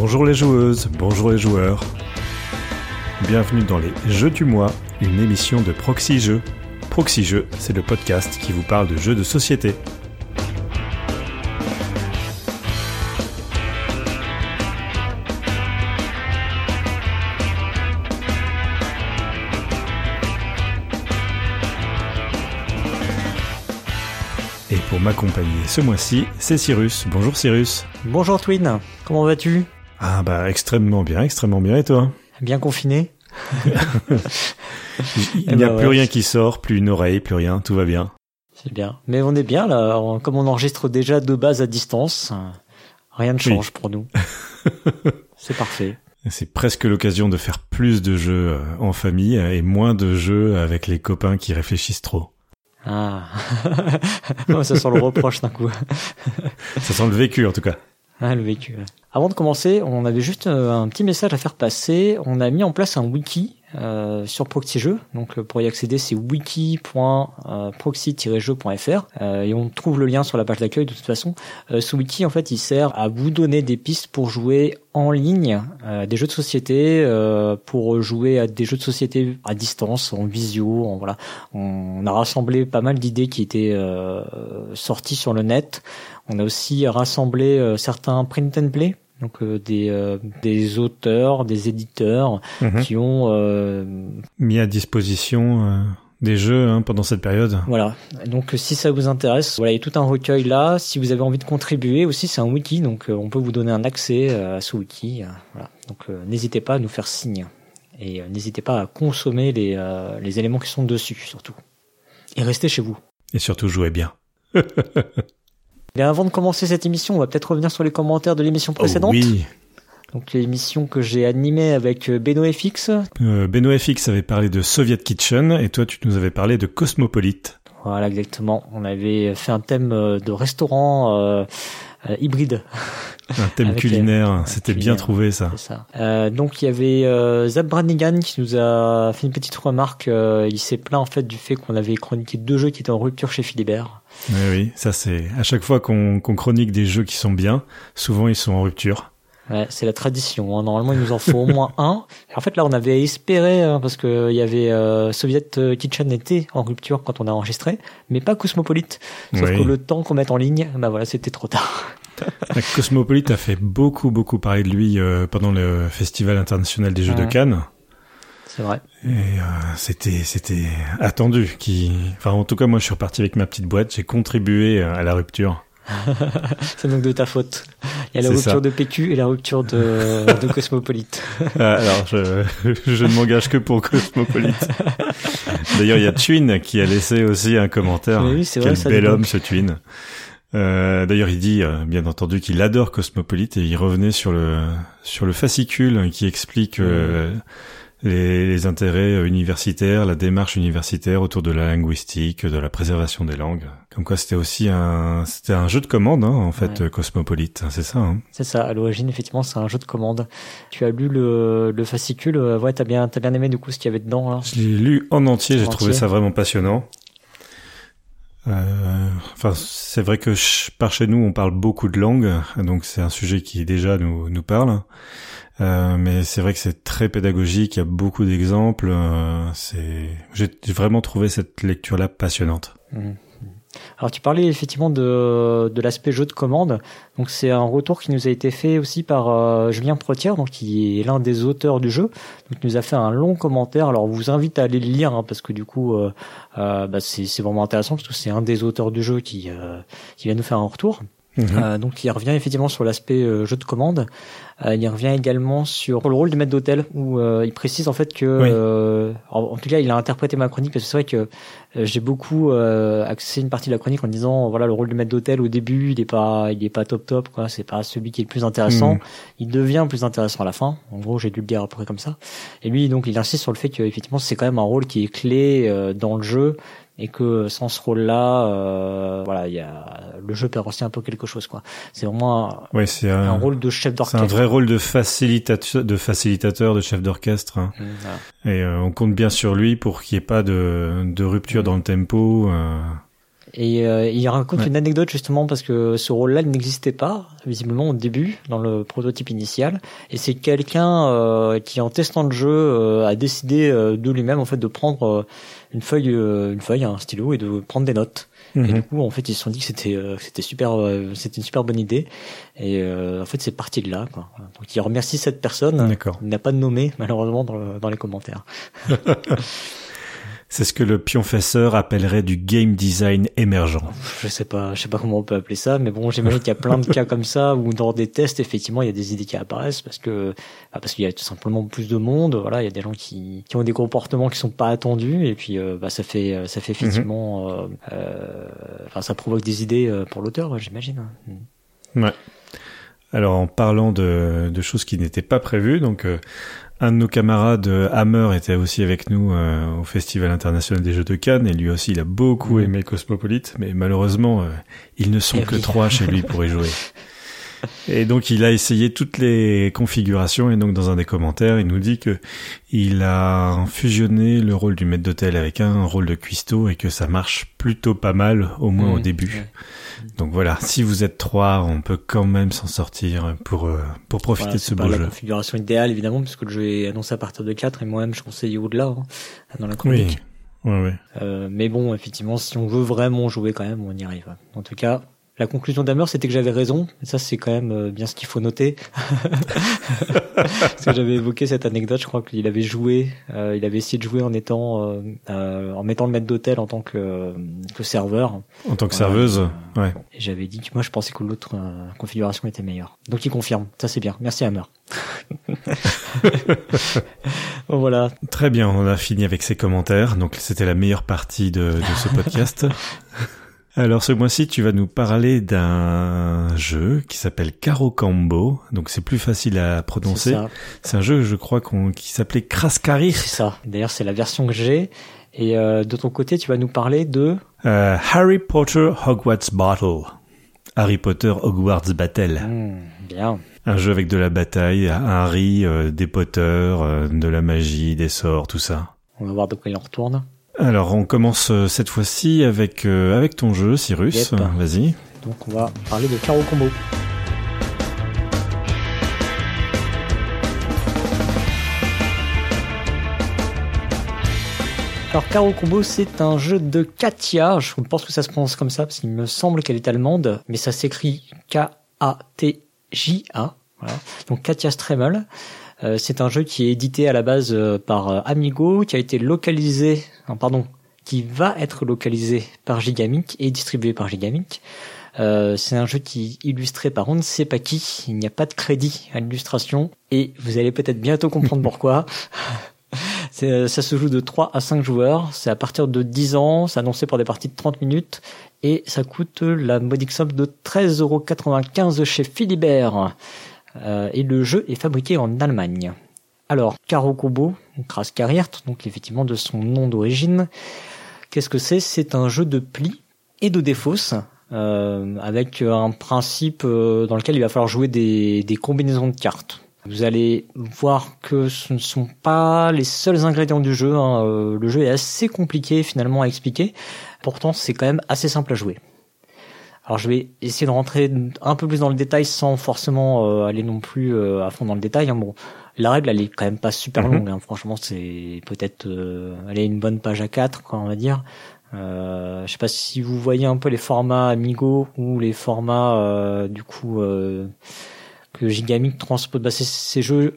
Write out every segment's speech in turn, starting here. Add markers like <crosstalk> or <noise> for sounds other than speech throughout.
Bonjour les joueuses, bonjour les joueurs. Bienvenue dans les Jeux du mois, une émission de Proxy Jeux. Proxy c'est le podcast qui vous parle de jeux de société. Et pour m'accompagner ce mois-ci, c'est Cyrus. Bonjour Cyrus. Bonjour Twin, comment vas-tu? Ah bah extrêmement bien, extrêmement bien et toi Bien confiné <laughs> Il Eh n'y a ben plus ouais. rien qui sort, plus une oreille, plus rien, tout va bien. C'est bien. Mais on est bien là, comme on enregistre déjà de base à distance, euh, rien ne change pour nous. <laughs> C'est parfait. C'est presque l'occasion de faire plus de jeux euh, en famille et moins de jeux avec les copains qui réfléchissent trop. Ah, <laughs> ça sent le reproche d'un coup. Ça sent le vécu en tout cas. Ah. Avant de commencer, on avait juste euh, un petit message à faire passer. On a mis en place un wiki euh, sur Proxy Jeux. Donc euh, pour y accéder, c'est wiki.proxy-jeux.fr euh, et on trouve le lien sur la page d'accueil de toute façon. Ce wiki, en fait, il sert à vous donner des pistes pour jouer en ligne des jeux de société, pour jouer à des jeux de société à distance, en visio. En, voilà, on a rassemblé pas mal d'idées qui étaient sorties sur le net. On a aussi rassemblé certains print and play, donc euh, des, euh, des auteurs, des éditeurs Mhm. qui ont euh, Mis à disposition euh, des jeux hein, pendant cette période. voilà. Donc si ça vous intéresse, voilà, il y a tout un recueil là. Si vous avez envie de contribuer aussi, c'est un wiki, donc euh, on peut vous donner un accès euh, à ce wiki. euh, voilà. Donc euh, n'hésitez pas à nous faire signe et euh, n'hésitez pas à consommer les, euh, les éléments qui sont dessus surtout. Et restez chez vous. Et surtout jouez bien. <laughs> Avant de commencer cette émission, on va peut-être revenir sur les commentaires de l'émission précédente. Oh oui. Donc l'émission que j'ai animée avec euh, Beno FX. Euh, Beno FX avait parlé de Soviet Kitchen et toi tu nous avais parlé de Cosmopolite. Voilà exactement. On avait fait un thème euh, de restaurant euh, euh, hybride. Un thème <laughs> Avec culinaire, c'était bien trouvé ça. Euh, donc il y avait euh, Zab Branigan qui nous a fait une petite remarque. euh, il s'est plaint en fait du fait qu'on avait chroniqué deux jeux qui étaient en rupture chez Philibert. Oui, oui, ça c'est à chaque fois qu'on chronique des jeux qui sont bien, souvent ils sont en rupture. Ouais, c'est la tradition. hein. Normalement, il nous en faut au moins un. Et en fait, là, on avait espéré hein, parce que il y avait euh, Soviet Kitchen était en rupture quand on a enregistré, mais pas Cosmopolite. Sauf Oui. que le temps qu'on mette en ligne, bah voilà, c'était trop tard. Cosmopolite a fait beaucoup beaucoup parler de lui euh, pendant le Festival international des jeux de. Cannes. C'est vrai. Et euh, c'était c'était attendu. Qui, enfin en tout cas moi je suis reparti avec ma petite boîte, j'ai contribué à la rupture. <laughs> C'est donc de ta faute. Il y a la rupture ça. de PQ et la rupture de, de Cosmopolite. <laughs> Ah, alors je, je ne m'engage que pour Cosmopolite. D'ailleurs il y a Twin qui a laissé aussi un commentaire. Oui, c'est Quel vrai, bel homme ce Twin. Euh, D'ailleurs il dit euh, bien entendu qu'il adore Cosmopolite et il revenait sur le sur le fascicule qui explique euh, les, les intérêts universitaires, la démarche universitaire autour de la linguistique, de la préservation des langues. Comme quoi c'était aussi un c'était un jeu de commande hein, en fait Ouais. Cosmopolite, c'est ça. Hein. C'est ça. À l'origine, effectivement, c'est un jeu de commande. Tu as lu le, le fascicule. Ouais, t'as bien, t'as bien aimé du coup ce qu'il y avait dedans là. Je l'ai lu en entier, En j'ai trouvé ça vraiment passionnant. Euh, Enfin, c'est vrai que par chez nous, on parle beaucoup de langues, donc c'est un sujet qui déjà nous nous parle. Euh, mais c'est vrai que c'est très pédagogique, il y a beaucoup d'exemples. euh, c'est, j'ai vraiment trouvé cette lecture-là passionnante. Mhm. Alors tu parlais effectivement de, de l'aspect jeu de commande. Donc c'est un retour qui nous a été fait aussi par euh, Julien Protière, donc qui est l'un des auteurs du jeu. Donc nous a fait un long commentaire. Alors on vous invite à aller le lire hein, parce que du coup euh, euh, bah, c'est vraiment intéressant parce que c'est un des auteurs du jeu qui euh, qui vient nous faire un retour. Euh, donc il revient effectivement sur l'aspect euh, jeu de commande. Euh, il revient également sur le rôle du maître d'hôtel où il précise en fait que, Oui. euh, en, en tout cas, il a interprété ma chronique parce que c'est vrai que j'ai beaucoup axé une partie de la chronique en disant voilà le rôle du maître d'hôtel au début il est pas il est pas top top quoi c'est pas celui qui est le plus intéressant Mhm. il devient plus intéressant à la fin en gros j'ai dû le dire après comme ça et lui donc il insiste sur le fait que effectivement c'est quand même un rôle qui est clé dans le jeu et que sans ce rôle-là, euh, voilà, il y a le jeu perd aussi un peu quelque chose, quoi. C'est vraiment un, Ouais, c'est un un, rôle de chef c'est d'orchestre. un vrai rôle de facilitateur, de facilitateur, de chef d'orchestre. hein. Mmh, voilà. Et euh, on compte bien sur lui pour qu'il n'y ait pas de, de rupture dans le tempo. euh. Et euh, il raconte une anecdote justement parce que ce rôle-là n'existait pas visiblement au début dans le prototype initial. Et c'est quelqu'un euh, qui en testant le jeu euh, a décidé de lui-même en fait de prendre une feuille, une feuille, un stylo et de prendre des notes. Et du mhm. coup, en fait, ils se sont dit que c'était c'était super, c'était une super bonne idée. Et en fait, c'est parti de là. Quoi. Donc, il remercie cette personne. D'accord. Il n'a pas de nommé malheureusement dans, dans les commentaires. <laughs> C'est ce que le pionfesseur appellerait du game design émergent. Je sais pas, je sais pas comment on peut appeler ça, mais bon, j'imagine qu'il y a plein de <laughs> cas comme ça où dans des tests, effectivement, il y a des idées qui apparaissent parce que bah, parce qu'il y a tout simplement plus de monde. Voilà, il y a des gens qui, qui ont des comportements qui sont pas attendus et puis euh, bah, ça fait ça fait effectivement, mhm. euh, euh, enfin, ça provoque des idées pour l'auteur, j'imagine. Ouais. Alors en parlant de, de choses qui n'étaient pas prévues, donc un de nos camarades, euh, Hammer, était aussi avec nous euh, au Festival international des Jeux de Cannes et lui aussi, il a beaucoup aimé Cosmopolite, mais malheureusement, euh, ils ne sont que trois chez lui pour y jouer. <laughs> Et donc il a essayé toutes les configurations et donc dans un des commentaires il nous dit que il a fusionné le rôle du maître d'hôtel avec un rôle de cuistot et que ça marche plutôt pas mal au moins au mmh. début. Donc voilà, si vous êtes trois, on peut quand même s'en sortir pour euh, pour profiter de ce beau jeu. La configuration idéale évidemment puisque le jeu est annoncé à partir de 4 et moi-même je conseille au-delà hein, dans la chronique. Oui. Ouais, ouais. Euh, mais bon, effectivement, si on veut vraiment jouer quand même, on y arrive. En tout cas, la conclusion d'Hammer, c'était que j'avais raison. Et ça, c'est quand même euh, bien ce qu'il faut noter. <laughs> Parce que j'avais évoqué cette anecdote. Je crois qu'il avait joué, euh, il avait essayé de jouer en étant, euh, euh en mettant le maître d'hôtel en tant que, que serveur. En tant que serveuse, ouais. Et j'avais dit que moi, je pensais que l'autre configuration était meilleure. Donc, il confirme. Ça, c'est bien. Merci Hammer. <laughs> bon, voilà. Très bien. On a fini avec ces commentaires. Donc, c'était la meilleure partie de, de ce <laughs> podcast. Alors ce mois-ci, tu vas nous parler d'un jeu qui s'appelle Caro Combo. Donc c'est plus facile à prononcer. C'est un jeu, je crois, qui s'appelait Kraskari. C'est ça. D'ailleurs, c'est la version que j'ai. Et euh, de ton côté, tu vas nous parler de euh, Harry Potter Hogwarts Battle. Harry Potter Hogwarts Battle. Hmm, bien. Un jeu avec de la bataille, un Harry, euh, des Potter, euh, de la magie, des sorts, tout ça. On va voir de quoi il en retourne. Alors, on commence euh, cette fois-ci avec, euh, avec ton jeu, Cyrus. Vas-y. Donc, on va parler de Caro Combo. Alors, Caro Combo, c'est un jeu de Katia. Je pense que ça se prononce comme ça parce qu'il me semble qu'elle est allemande, mais ça s'écrit K-A-T-J-A. Voilà. Donc, Katia Stremel. Euh, c'est un jeu qui est édité à la base euh, par euh, Amigo, qui a été localisé, pardon, qui va être localisé par Gigamic et distribué par Gigamic. Euh, c'est un jeu qui est illustré par on ne sait pas qui. Il n'y a pas de crédit à l'illustration et vous allez peut-être bientôt comprendre <laughs> pourquoi. ça se joue de 3 à 5 joueurs. C'est à partir de 10 ans. C'est annoncé pour des parties de 30 minutes et ça coûte la modique somme de 13,95€ chez Philibert. Euh, et le jeu est fabriqué en Allemagne. Alors, Caro Combo, Kraskariert, donc effectivement de son nom d'origine, qu'est-ce que c'est? C'est un jeu de plis et de défausse, euh, avec un principe euh, dans lequel il va falloir jouer des, combinaisons de cartes. Vous allez voir que ce ne sont pas les seuls ingrédients du jeu. Hein. Le jeu est assez compliqué finalement à expliquer. Pourtant, c'est quand même assez simple à jouer. Alors je vais essayer de rentrer un peu plus dans le détail sans forcément euh, aller non plus euh, à fond dans le détail. Hein. Bon, la règle elle est quand même pas super mhm. longue. Hein. Franchement, c'est peut-être euh, elle est une bonne page à 4 quoi, on va dire. Euh, je sais pas si vous voyez un peu les formats Amigo ou les formats du coup que Gigamic transpose. Bah, c'est ces jeux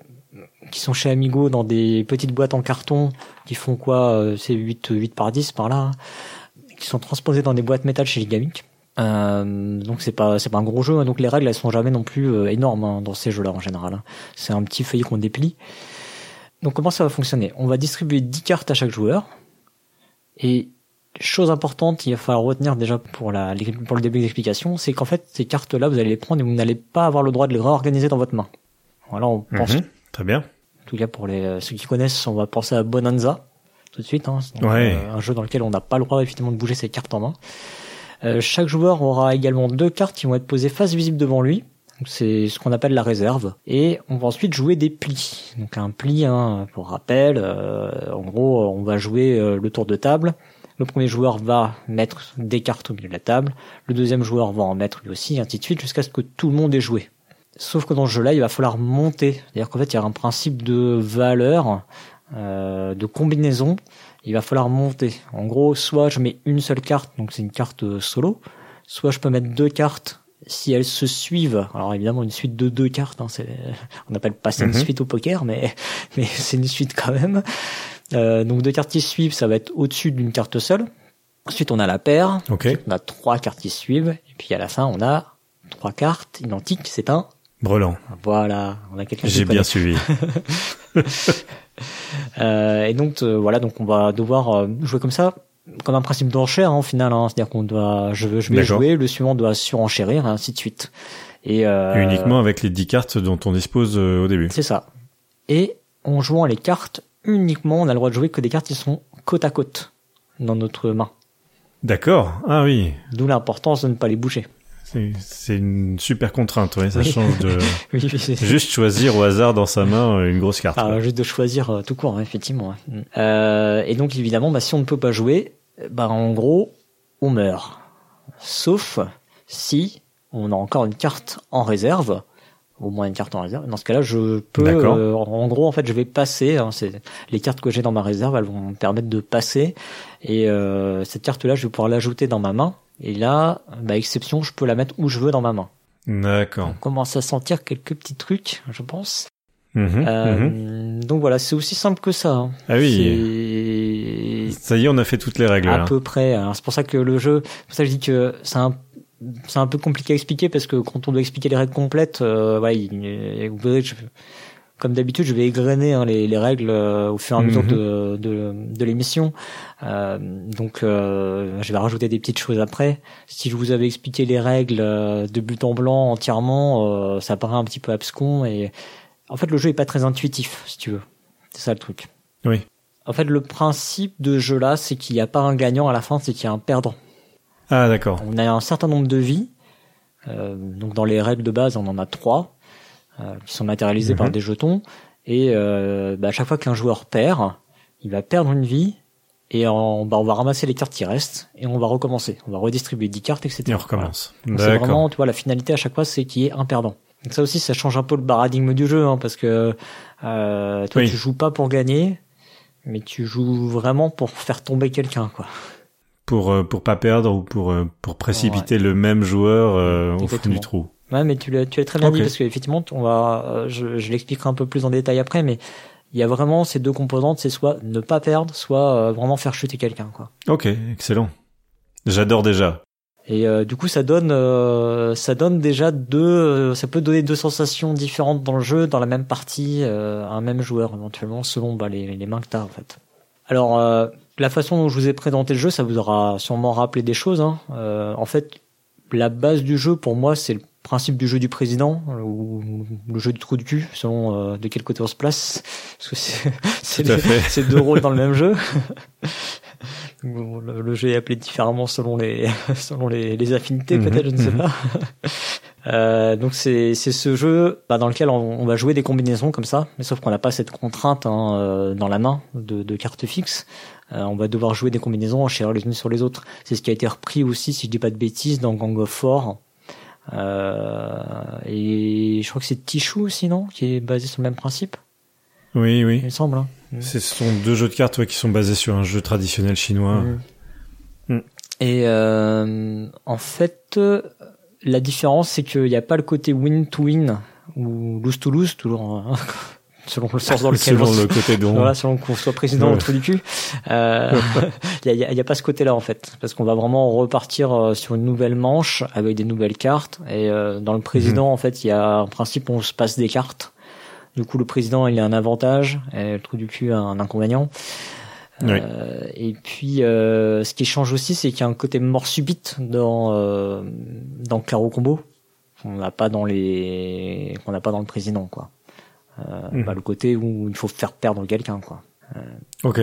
qui sont chez Amigo dans des petites boîtes en carton qui font quoi C'est 8 8 par 10 par là, hein, qui sont transposés dans des boîtes métal chez Gigamic. Euh, donc c'est pas c'est pas un gros jeu, hein. donc les règles elles sont jamais non plus euh, énormes hein, dans ces jeux-là en général. Hein. C'est un petit feuillet qu'on déplie. Donc comment ça va fonctionner? On va distribuer 10 cartes à chaque joueur. Et chose importante, il va falloir retenir déjà pour la pour le début d'explication, c'est qu'en fait ces cartes-là vous allez les prendre et vous n'allez pas avoir le droit de les réorganiser dans votre main. Voilà, on mhm. pense. très bien. En tout cas pour les euh, ceux qui connaissent, on va penser à Bonanza tout de suite. Hein. ouais. un jeu dans lequel on n'a pas le droit effectivement de bouger ses cartes en main. Euh, chaque joueur aura également deux cartes qui vont être posées face visible devant lui. C'est ce qu'on appelle la réserve. Et on va ensuite jouer des plis. Donc un pli, hein, pour rappel, euh, en gros, on va jouer euh, le tour de table. le premier joueur va mettre des cartes au milieu de la table, le deuxième joueur va en mettre lui aussi, et ainsi de suite, jusqu'à ce que tout le monde ait joué. Sauf que dans ce jeu-là, il va falloir monter. C'est-à-dire qu'en fait, il y a un principe de valeur, de combinaison. Il va falloir monter. En gros, soit je mets une seule carte, donc c'est une carte solo, soit je peux mettre deux cartes si elles se suivent. Alors évidemment, une suite de deux cartes, hein, <laughs> on appelle pas ça une Mhm. suite au poker, mais <laughs> mais c'est une suite quand même. Euh, donc deux cartes qui suivent, ça va être au-dessus d'une carte seule. Ensuite, on a la paire. On a trois cartes qui suivent. Et puis à la fin, on a trois cartes identiques. C'est un Brelan. voilà. On a quelqu'un J'ai bien suivi. <laughs> Euh, et donc euh, voilà, donc on va devoir euh, jouer comme ça, comme un principe d'enchère hein, au final. Hein, C'est-à-dire qu'on doit, je, je vais jouer, le suivant doit surenchérir, et ainsi de suite. Et euh, Uniquement avec les 10 cartes dont on dispose euh, au début. C'est ça. Et en jouant les cartes, uniquement, on a le droit de jouer que des cartes qui sont côte à côte dans notre main. D'accord. Ah oui. D'où l'importance de ne pas les bouger. C'est une super contrainte. Ouais. Ça Oui. change de <laughs> Oui, juste choisir au hasard dans sa main euh, une grosse carte. Ah, juste de choisir euh, tout court, effectivement. ouais. Euh, et donc évidemment, bah, si on ne peut pas jouer, bah en gros, on meurt. Sauf si on a encore une carte en réserve, au moins une carte en réserve. Dans ce cas-là, je peux, euh, en gros, en fait, je vais passer. hein, les cartes que j'ai dans ma réserve, elles vont me permettre de passer. Et cette carte-là, je vais pouvoir l'ajouter dans ma main. Et là, bah, exception, je peux la mettre où je veux dans ma main. D'accord. On commence à sentir quelques petits trucs, je pense. Mhm, Euh, mhm. Donc voilà, c'est aussi simple que ça. hein. Ah oui. Ça y est, on a fait toutes les règles. à là. peu près. C'est pour ça que le jeu, c'est pour ça que je dis que c'est un c'est un peu compliqué à expliquer parce que quand on doit expliquer les règles complètes, euh, ouais, il- vous verrez, je- comme d'habitude, je vais égrener hein, les, les règles euh, au fur et à mesure Mhm. de, de, de l'émission. Euh, donc, euh, je vais rajouter des petites choses après. Si je vous avais expliqué les règles de but en blanc entièrement, ça paraît un petit peu abscon et en fait, le jeu est pas très intuitif, si tu veux. C'est ça le truc. Oui. En fait, le principe de jeu là, c'est qu'il n'y a pas un gagnant à la fin, c'est qu'il y a un perdant. Ah d'accord. On a un certain nombre de vies. Donc dans les règles de base, on en a trois qui sont matérialisées Mhm. par des jetons. Et euh, bah, à chaque fois qu'un joueur perd, il va perdre une vie. Et bah, on va ramasser les cartes qui restent et on va recommencer. On va redistribuer 10 cartes, etc. Et on recommence. Voilà. C'est vraiment, tu vois, la finalité à chaque fois, c'est qu'il y ait un perdant. Donc ça aussi, ça change un peu le paradigme du jeu, hein, parce que euh, toi, Oui. tu joues pas pour gagner, mais tu joues vraiment pour faire tomber quelqu'un, quoi. Pour euh, pour pas perdre ou pour euh, pour précipiter le même joueur euh, au fond du trou. Ouais, mais tu l'as, tu l'as très bien dit parce qu'effectivement, on va, euh, je, je l'expliquerai un peu plus en détail après, mais il y a vraiment ces deux composantes, c'est soit ne pas perdre, soit euh, vraiment faire chuter quelqu'un, quoi. Ok, excellent. J'adore déjà. Et euh, du coup, ça donne, euh, ça donne déjà deux, euh, ça peut donner deux sensations différentes dans le jeu, dans la même partie, à un même joueur éventuellement, selon bah, les, les mains que t'as en fait. Alors, la façon dont je vous ai présenté le jeu, ça vous aura sûrement rappelé des choses. Hein. En fait, la base du jeu, pour moi, c'est le principe du jeu du président euh, ou le jeu du trou du cul, selon euh, de quel côté on se place. Parce que c'est, <laughs> deux rôles dans le même jeu. <laughs> Bon, le, le jeu est appelé différemment selon les <laughs> selon les, les affinités Mhm, peut-être je ne sais mhm. pas Euh, donc c'est c'est ce jeu bah, dans lequel on, on va jouer des combinaisons comme ça mais sauf qu'on n'a pas cette contrainte hein, euh, dans la main de, de cartes fixes Euh, on va devoir jouer des combinaisons enchères les unes sur les autres c'est ce qui a été repris aussi si je dis pas de bêtises dans Gang of Four et je crois que c'est Tichou aussi non qui est basé sur le même principe Oui, il oui. me semble hein. Ce sont deux jeux de cartes ouais, qui sont basés sur un jeu traditionnel chinois. Mm. Mm. Et euh, en fait, euh, la différence, c'est qu'il n'y a pas le côté win to win ou lose to lose, toujours hein, <laughs> selon le sens dans lequel Selon on se- le côté dont. voilà, selon qu'on soit président Ouais. au trou du cul. Euh, <laughs> Il n'y a, y a pas ce côté-là en fait, parce qu'on va vraiment repartir euh, sur une nouvelle manche avec des nouvelles cartes. Et euh, dans le président, Mhm. en fait, il y a un principe on se passe des cartes. Du coup, le président, il a un avantage, et le trou du cul a un inconvénient. Oui. Euh, et puis, euh, ce qui change aussi, c'est qu'il y a un côté mort subite dans euh, dans Claro Combo qu'on n'a pas dans les qu'on n'a pas dans le président, quoi. Euh, bah, le côté où il faut faire perdre quelqu'un, quoi. Ok.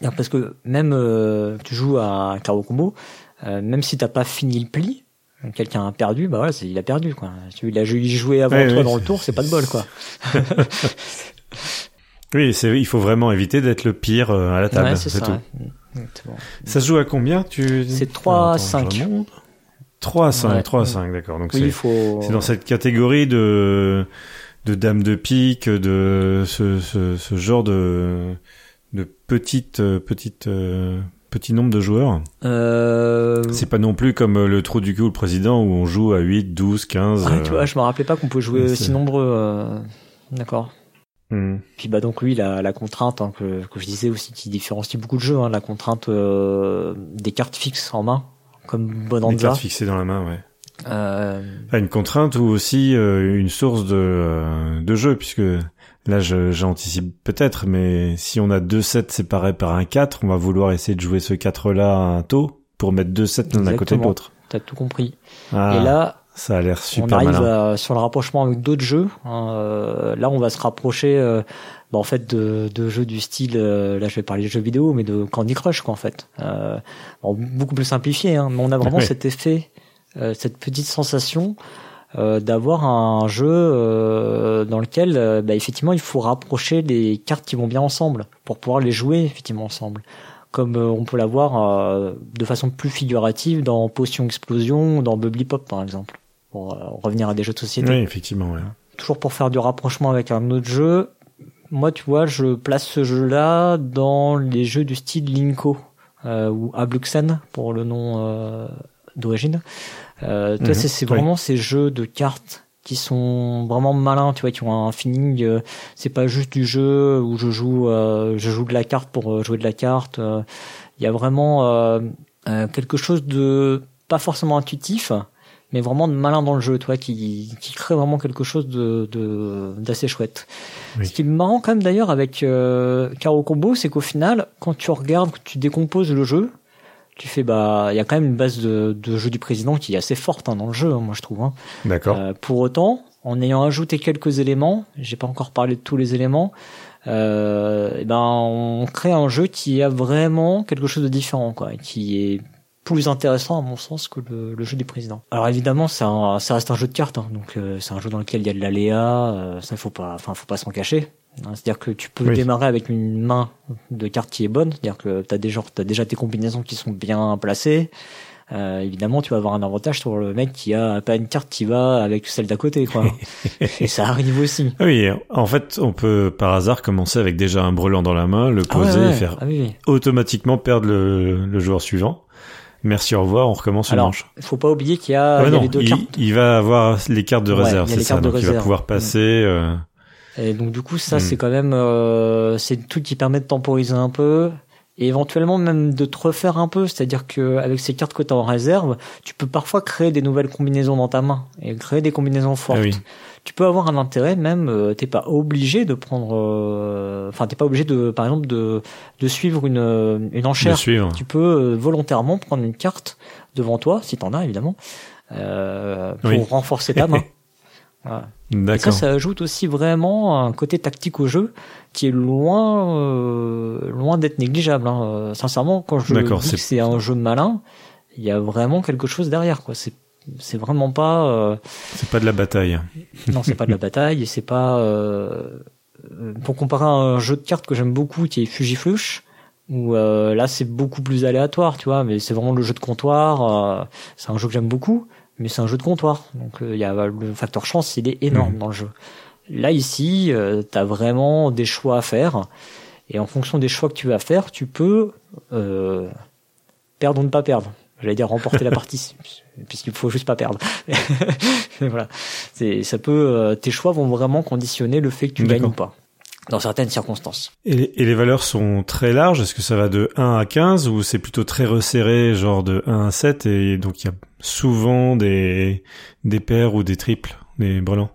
Alors, Parce que même euh, tu joues à Claro Combo, euh, même si t'as pas fini le pli, quelqu'un a perdu, bah voilà, il a perdu, quoi. Il a jou- joué avant Ouais, toi ouais, dans le tour, c'est pas de bol, quoi. <laughs> Oui, c'est, il faut vraiment éviter d'être le pire euh, à la table. Ouais, c'est, tout. Exactement. Ça se joue à combien tu... C'est 3 à Attends, 5. je remonte. 3 à 5, Ouais. 3 à 5, d'accord. Donc Oui, il c'est, faut. c'est dans cette catégorie de, de dames de pique, de ce, ce, ce genre de, de petites, euh, petites, euh, petit nombre de joueurs. Euh... C'est pas non plus comme euh, le trou du cul ou le président où on joue à 8, 12, 15. Ah, tu vois, je me rappelais pas qu'on pouvait jouer aussi nombreux. euh, D'accord. hmm. Puis bah donc oui, la, la contrainte hein, que, que je disais aussi qui différencie beaucoup de jeux, hein, la contrainte euh, des cartes fixes en main, comme Bonanza. cartes fixées dans la main, ouais. Euh, une contrainte ou aussi euh, une source de, euh, de jeu, puisque là, j'anticipe peut-être, mais si on a deux sets séparés par un 4, on va vouloir essayer de jouer ce 4-là à un taux pour mettre deux sets l'un à côté de l'autre. T'as tout compris. Ah, Et là, ça a l'air on super arrive malin. à- sur le rapprochement avec d'autres jeux. hein, euh, là, on va se rapprocher, euh, bah, en fait, de, de jeux du style. euh, là, je vais parler de jeux vidéo, mais de Candy Crush, quoi, en fait. Euh, bon, beaucoup plus simplifié, hein, mais on a vraiment cet effet, euh, cette petite sensation euh, d'avoir un jeu euh, dans lequel, euh, bah, effectivement, il faut rapprocher les cartes qui vont bien ensemble pour pouvoir les jouer effectivement ensemble. Comme euh, on peut l'avoir euh, de façon plus figurative dans Potion Explosion ou dans Bubbly Pop, par exemple pour euh, revenir à des jeux de société. Oui, effectivement, ouais. Toujours pour faire du rapprochement avec un autre jeu, moi tu vois, je place ce jeu-là dans les jeux du style Linko euh, ou Abluxen pour le nom euh, d'origine. Euh, Mhm, c'est oui. vraiment ces jeux de cartes qui sont vraiment malins, tu vois, qui ont un feeling. euh, c'est pas juste du jeu où je joue, euh, je joue de la carte pour euh, jouer de la carte. euh, Il y a vraiment euh, euh, quelque chose de pas forcément intuitif, mais vraiment de malin dans le jeu, tu vois, qui, qui crée vraiment quelque chose de de- d'assez chouette. Oui. Ce qui est marrant quand même d'ailleurs avec euh, Caro Combo, c'est qu'au final, quand tu regardes, quand tu décomposes le jeu, tu fais bah, il y a quand même une base de, de jeu du président qui est assez forte hein, dans le jeu, hein, moi je trouve. hein. D'accord. Euh, pour autant, en ayant ajouté quelques éléments, j'ai pas encore parlé de tous les éléments, euh, eh ben on crée un jeu qui a vraiment quelque chose de différent, quoi, et qui est plus intéressant à mon sens que le, le jeu du président. Alors évidemment, ça reste un jeu de cartes, hein, donc euh, c'est un jeu dans lequel il y a de l'aléa, euh, ça il faut pas, enfin faut pas s'en cacher. Hein. C'est-à-dire que tu peux Oui. démarrer avec une main de cartes qui est bonne, c'est-à-dire que t'as déjà, t'as déjà tes combinaisons qui sont bien placées. Euh, évidemment, tu vas avoir un avantage sur le mec qui a pas une carte qui va avec celle d'à côté, quoi. <laughs> Et ça arrive aussi. Oui, en fait, on peut par hasard commencer avec déjà un brelan dans la main, le Ah ouais, poser ouais. et faire Ah oui, automatiquement perdre le, le joueur suivant. Merci, au revoir, on recommence une Alors, manche. il faut pas oublier qu'il y a, Ah il y a non, les deux il, cartes. il va avoir les cartes de réserve, c'est ça. Donc il va pouvoir passer. euh, Et donc du coup, ça Hmm. c'est quand même, euh, c'est tout qui permet de temporiser un peu. Et éventuellement même de te refaire un peu, c'est-à-dire que avec ces cartes que tu as en réserve, tu peux parfois créer des nouvelles combinaisons dans ta main et créer des combinaisons fortes. Ah oui. Tu peux avoir un intérêt même, euh, t'es pas obligé de prendre, euh, enfin t'es pas obligé de, par exemple, de de suivre une euh, une enchère. Tu peux euh, volontairement prendre une carte devant toi, si t'en as évidemment, euh, pour Oui. renforcer ta main. <laughs> Voilà. Et ça, ça ajoute aussi vraiment un côté tactique au jeu qui est loin, euh, loin d'être négligeable. Hein. Euh, Sincèrement, quand je dis que c'est un jeu malin, il y a vraiment quelque chose derrière. Quoi. C'est, c'est vraiment pas, euh, C'est pas de la bataille. non, c'est pas de la <laughs> bataille et c'est pas. euh, pour comparer à un jeu de cartes que j'aime beaucoup, qui est Fugiflush, où là c'est beaucoup plus aléatoire, tu vois, mais c'est vraiment le jeu de comptoir. c'est un jeu que j'aime beaucoup, mais c'est un jeu de comptoir, donc euh, il y a le facteur chance, il est énorme Mhm. dans le jeu. Là ici, euh, t'as vraiment des choix à faire, et en fonction des choix que tu vas faire, tu peux euh, perdre ou ne pas perdre. J'allais dire remporter la <laughs> partie, puisqu'il faut juste pas perdre. <laughs> Voilà, c'est ça peut. euh, tes choix vont vraiment conditionner le fait que tu gagnes ou pas dans certaines circonstances. Et les, et les valeurs sont très larges. Est-ce que ça va de 1 à 15 ou c'est plutôt très resserré, genre de 1 à 7 et donc il y a souvent des, des paires ou des triples, des brelans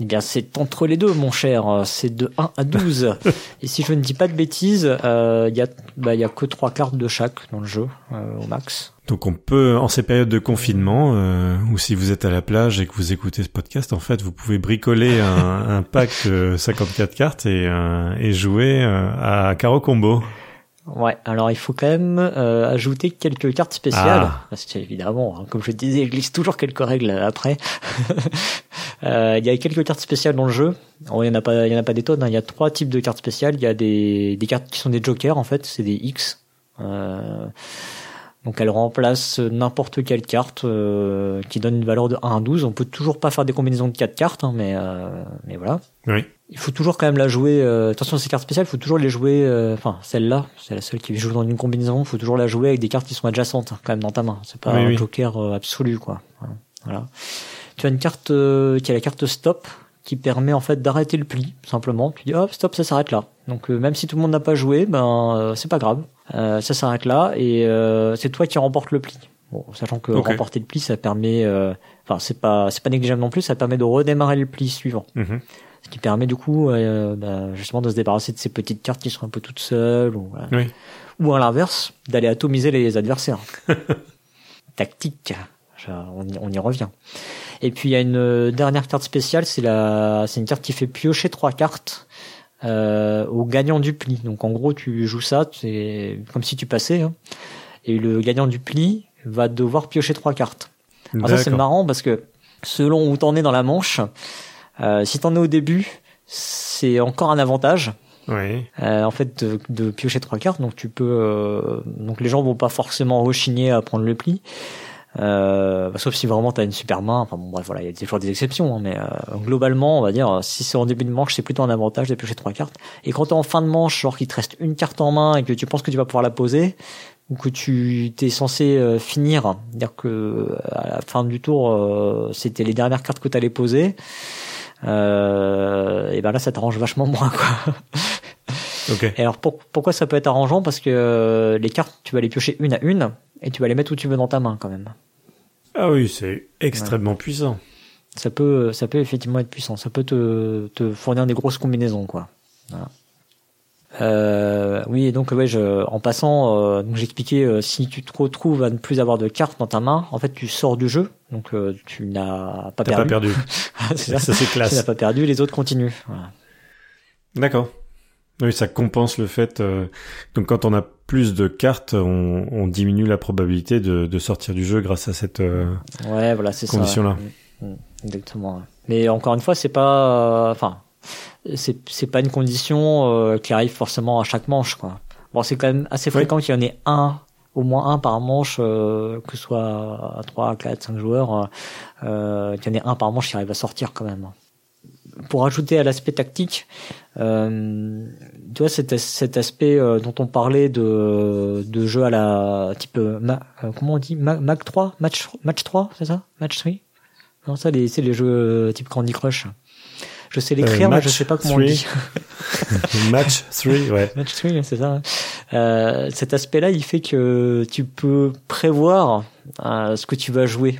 Eh bien, c'est entre les deux, mon cher. Euh, C'est de 1 à 12. <laughs> Et si je ne dis pas de bêtises, euh, il y a, bah, y a que trois cartes de chaque dans le jeu, euh, au max. Donc on peut, en ces périodes de confinement, euh, ou si vous êtes à la plage et que vous écoutez ce podcast, en fait, vous pouvez bricoler un, <laughs> un pack de 54 cartes et, euh, et jouer euh, à Caro Combo. Ouais, alors il faut quand même euh, ajouter quelques cartes spéciales, Ah. parce qu'évidemment, hein, comme je disais, je glisse toujours quelques règles après. <laughs> Euh, il y a quelques cartes spéciales dans le jeu. il y en a pas, il y en a pas des tonnes. hein. Il y a trois types de cartes spéciales. Il y a des, des cartes qui sont des jokers en fait, c'est des X. Euh, donc elles remplacent n'importe quelle carte euh, qui donne une valeur de 1 à 12. On peut toujours pas faire des combinaisons de 4 cartes, hein, mais euh, mais voilà. Oui. Il faut toujours quand même la jouer. Euh, attention, ces cartes spéciales, il faut toujours les jouer. euh, Enfin, celle-là, c'est la seule qui joue dans une combinaison. Il faut toujours la jouer avec des cartes qui sont adjacentes, hein, quand même dans ta main. C'est pas Oui, un oui. joker euh, absolu, quoi. Voilà. Voilà. Tu as une carte euh, qui est la carte stop, qui permet en fait d'arrêter le pli, simplement. Tu dis hop, stop, ça s'arrête là. Donc euh, même si tout le monde n'a pas joué, ben euh, c'est pas grave. Euh, ça s'arrête là et euh, c'est toi qui remporte le pli. Bon, sachant que remporter le pli, ça permet, enfin c'est pas c'est pas négligeable non plus, ça permet de redémarrer le pli suivant. Mhm. Ce qui permet du coup bah, justement de se débarrasser de ces petites cartes qui sont un peu toutes seules ou. Oui. ou à l'inverse d'aller atomiser les adversaires. <laughs> Tactique, Je- on y, on y revient. Et puis il y a une euh, dernière carte spéciale, c'est la c'est une carte qui fait piocher trois cartes euh, au gagnant du pli. Donc en gros tu joues ça, c'est comme si tu passais, hein. et le gagnant du pli va devoir piocher trois cartes. Alors ça c'est marrant parce que selon où t'en es dans la manche, euh, si t'en es au début, c'est encore un avantage. Oui. euh, en fait de, de piocher trois cartes, donc tu peux, euh, donc les gens vont pas forcément rechigner à prendre le pli, euh, bah, sauf si vraiment t'as une super main. Enfin bon bref voilà, il y a toujours des exceptions, hein, mais euh, globalement on va dire si c'est en début de manche c'est plutôt un avantage de piocher trois cartes. Et quand t'es en fin de manche, genre qu'il te reste une carte en main et que tu penses que tu vas pouvoir la poser, ou que tu t'es censé euh, finir, dire que euh, à la fin du tour euh, c'était les dernières cartes que t'allais poser, euh, et ben là ça t'arrange vachement moins quoi. <laughs> Et alors pour- pourquoi ça peut être arrangeant? Parce que euh, les cartes tu vas les piocher une à une et tu vas les mettre où tu veux dans ta main quand même. Ah oui, c'est extrêmement puissant. Ça peut ça peut effectivement être puissant, ça peut te, te fournir des grosses combinaisons quoi. Voilà. Euh, oui, et donc ouais, je, en passant, euh, donc j'expliquais euh, si tu te retrouves à ne plus avoir de cartes dans ta main, en fait tu sors du jeu, donc tu n'as pas perdu. pas perdu. <laughs> c'est ça. ça c'est Tu n'as classe. pas perdu, les autres continuent. Voilà. D'accord. Oui, ça compense le fait. euh, Donc, quand on a plus de cartes, on, on diminue la probabilité de, de sortir du jeu grâce à cette. euh, Ouais, voilà, c'est ça. Condition-là. Mm, mm, Exactement. Mais encore une fois, c'est pas, euh, enfin, c'est c'est pas une condition euh, qui arrive forcément à chaque manche, quoi. Bon, c'est quand même assez fréquent qu'il y en ait un, au moins un par manche, euh, que ce soit à 3, 4, 5 joueurs, qu'il y en ait un par manche qui arrive à sortir quand même. Pour ajouter à l'aspect tactique, euh, tu vois cet, as- cet aspect euh, dont on parlait de, de jeu à la type euh, ma- euh, comment on dit Ma- Mag 3 match match 3 c'est ça? Match 3 non ça c'est les jeux type Candy Crush. Je sais l'écrire mais je sais pas comment on 3. dit. <laughs> <laughs> Match 3, ouais. match 3 c'est ça euh, cet aspect là il fait que tu peux prévoir euh, ce que tu vas jouer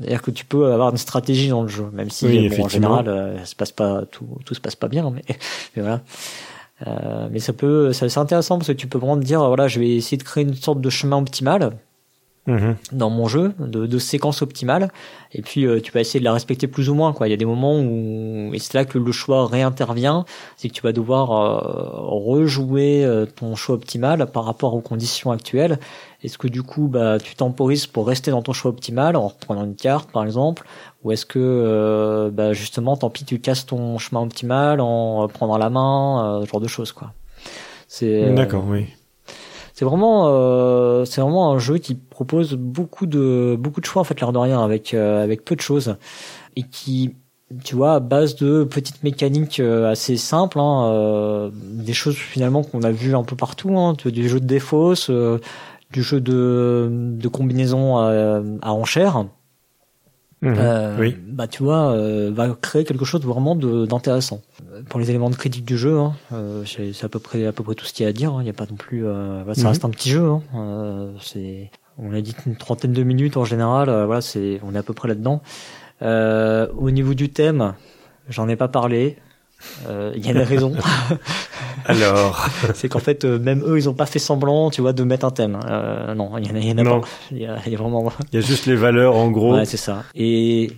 c'est-à-dire que tu peux avoir une stratégie dans le jeu, même si Oui, bon, en général, euh, ça se passe pas tout, tout se passe pas bien, mais, <laughs> mais voilà. Euh, mais ça peut, ça- c'est intéressant parce que tu peux vraiment te dire, voilà, je vais essayer de créer une sorte de chemin optimal Mhm. dans mon jeu, de, de séquence optimale, et puis euh, tu vas essayer de la respecter plus ou moins. Quoi. Il y a des moments où, et c'est là que le choix réintervient, c'est que tu vas devoir euh, rejouer euh, ton choix optimal par rapport aux conditions actuelles. Est-ce que du coup, bah, tu temporises pour rester dans ton choix optimal en reprenant une carte, par exemple, ou est-ce que, bah, justement, tant pis, tu casses ton chemin optimal en prenant la main, ce genre de choses, quoi. C'est D'accord, oui. C'est vraiment, euh, c'est vraiment un jeu qui propose beaucoup de beaucoup de choix en fait, l'air de rien, avec euh, avec peu de choses et qui, tu vois, à base de petites mécaniques euh, assez simples, hein, des choses finalement qu'on a vu un peu partout, hein, du jeu de défausse, euh, du jeu de de combinaison à, à enchères. Mhm. Euh, Oui. bah tu vois, euh, va créer quelque chose vraiment d'intéressant. Pour les éléments de critique du jeu, hein, euh, c'est à peu près à peu près tout ce qu'il y a à dire. hein. Il n'y a pas non plus, euh, voilà, ça Mhm. reste un petit jeu. Hein. Euh, c'est, on a dit une trentaine de minutes en général. euh, voilà, c'est, on est à peu près là-dedans. Euh, au niveau du thème, j'en ai pas parlé. Euh, Il y a une raison, <laughs> <laughs> Alors, <laughs> c'est qu'en fait euh, même eux ils ont pas fait semblant, tu vois, de mettre un thème. Euh, non, il y en a, y en a Non. pas. Il y y a vraiment il y a juste les valeurs en gros. Ouais, c'est ça. Et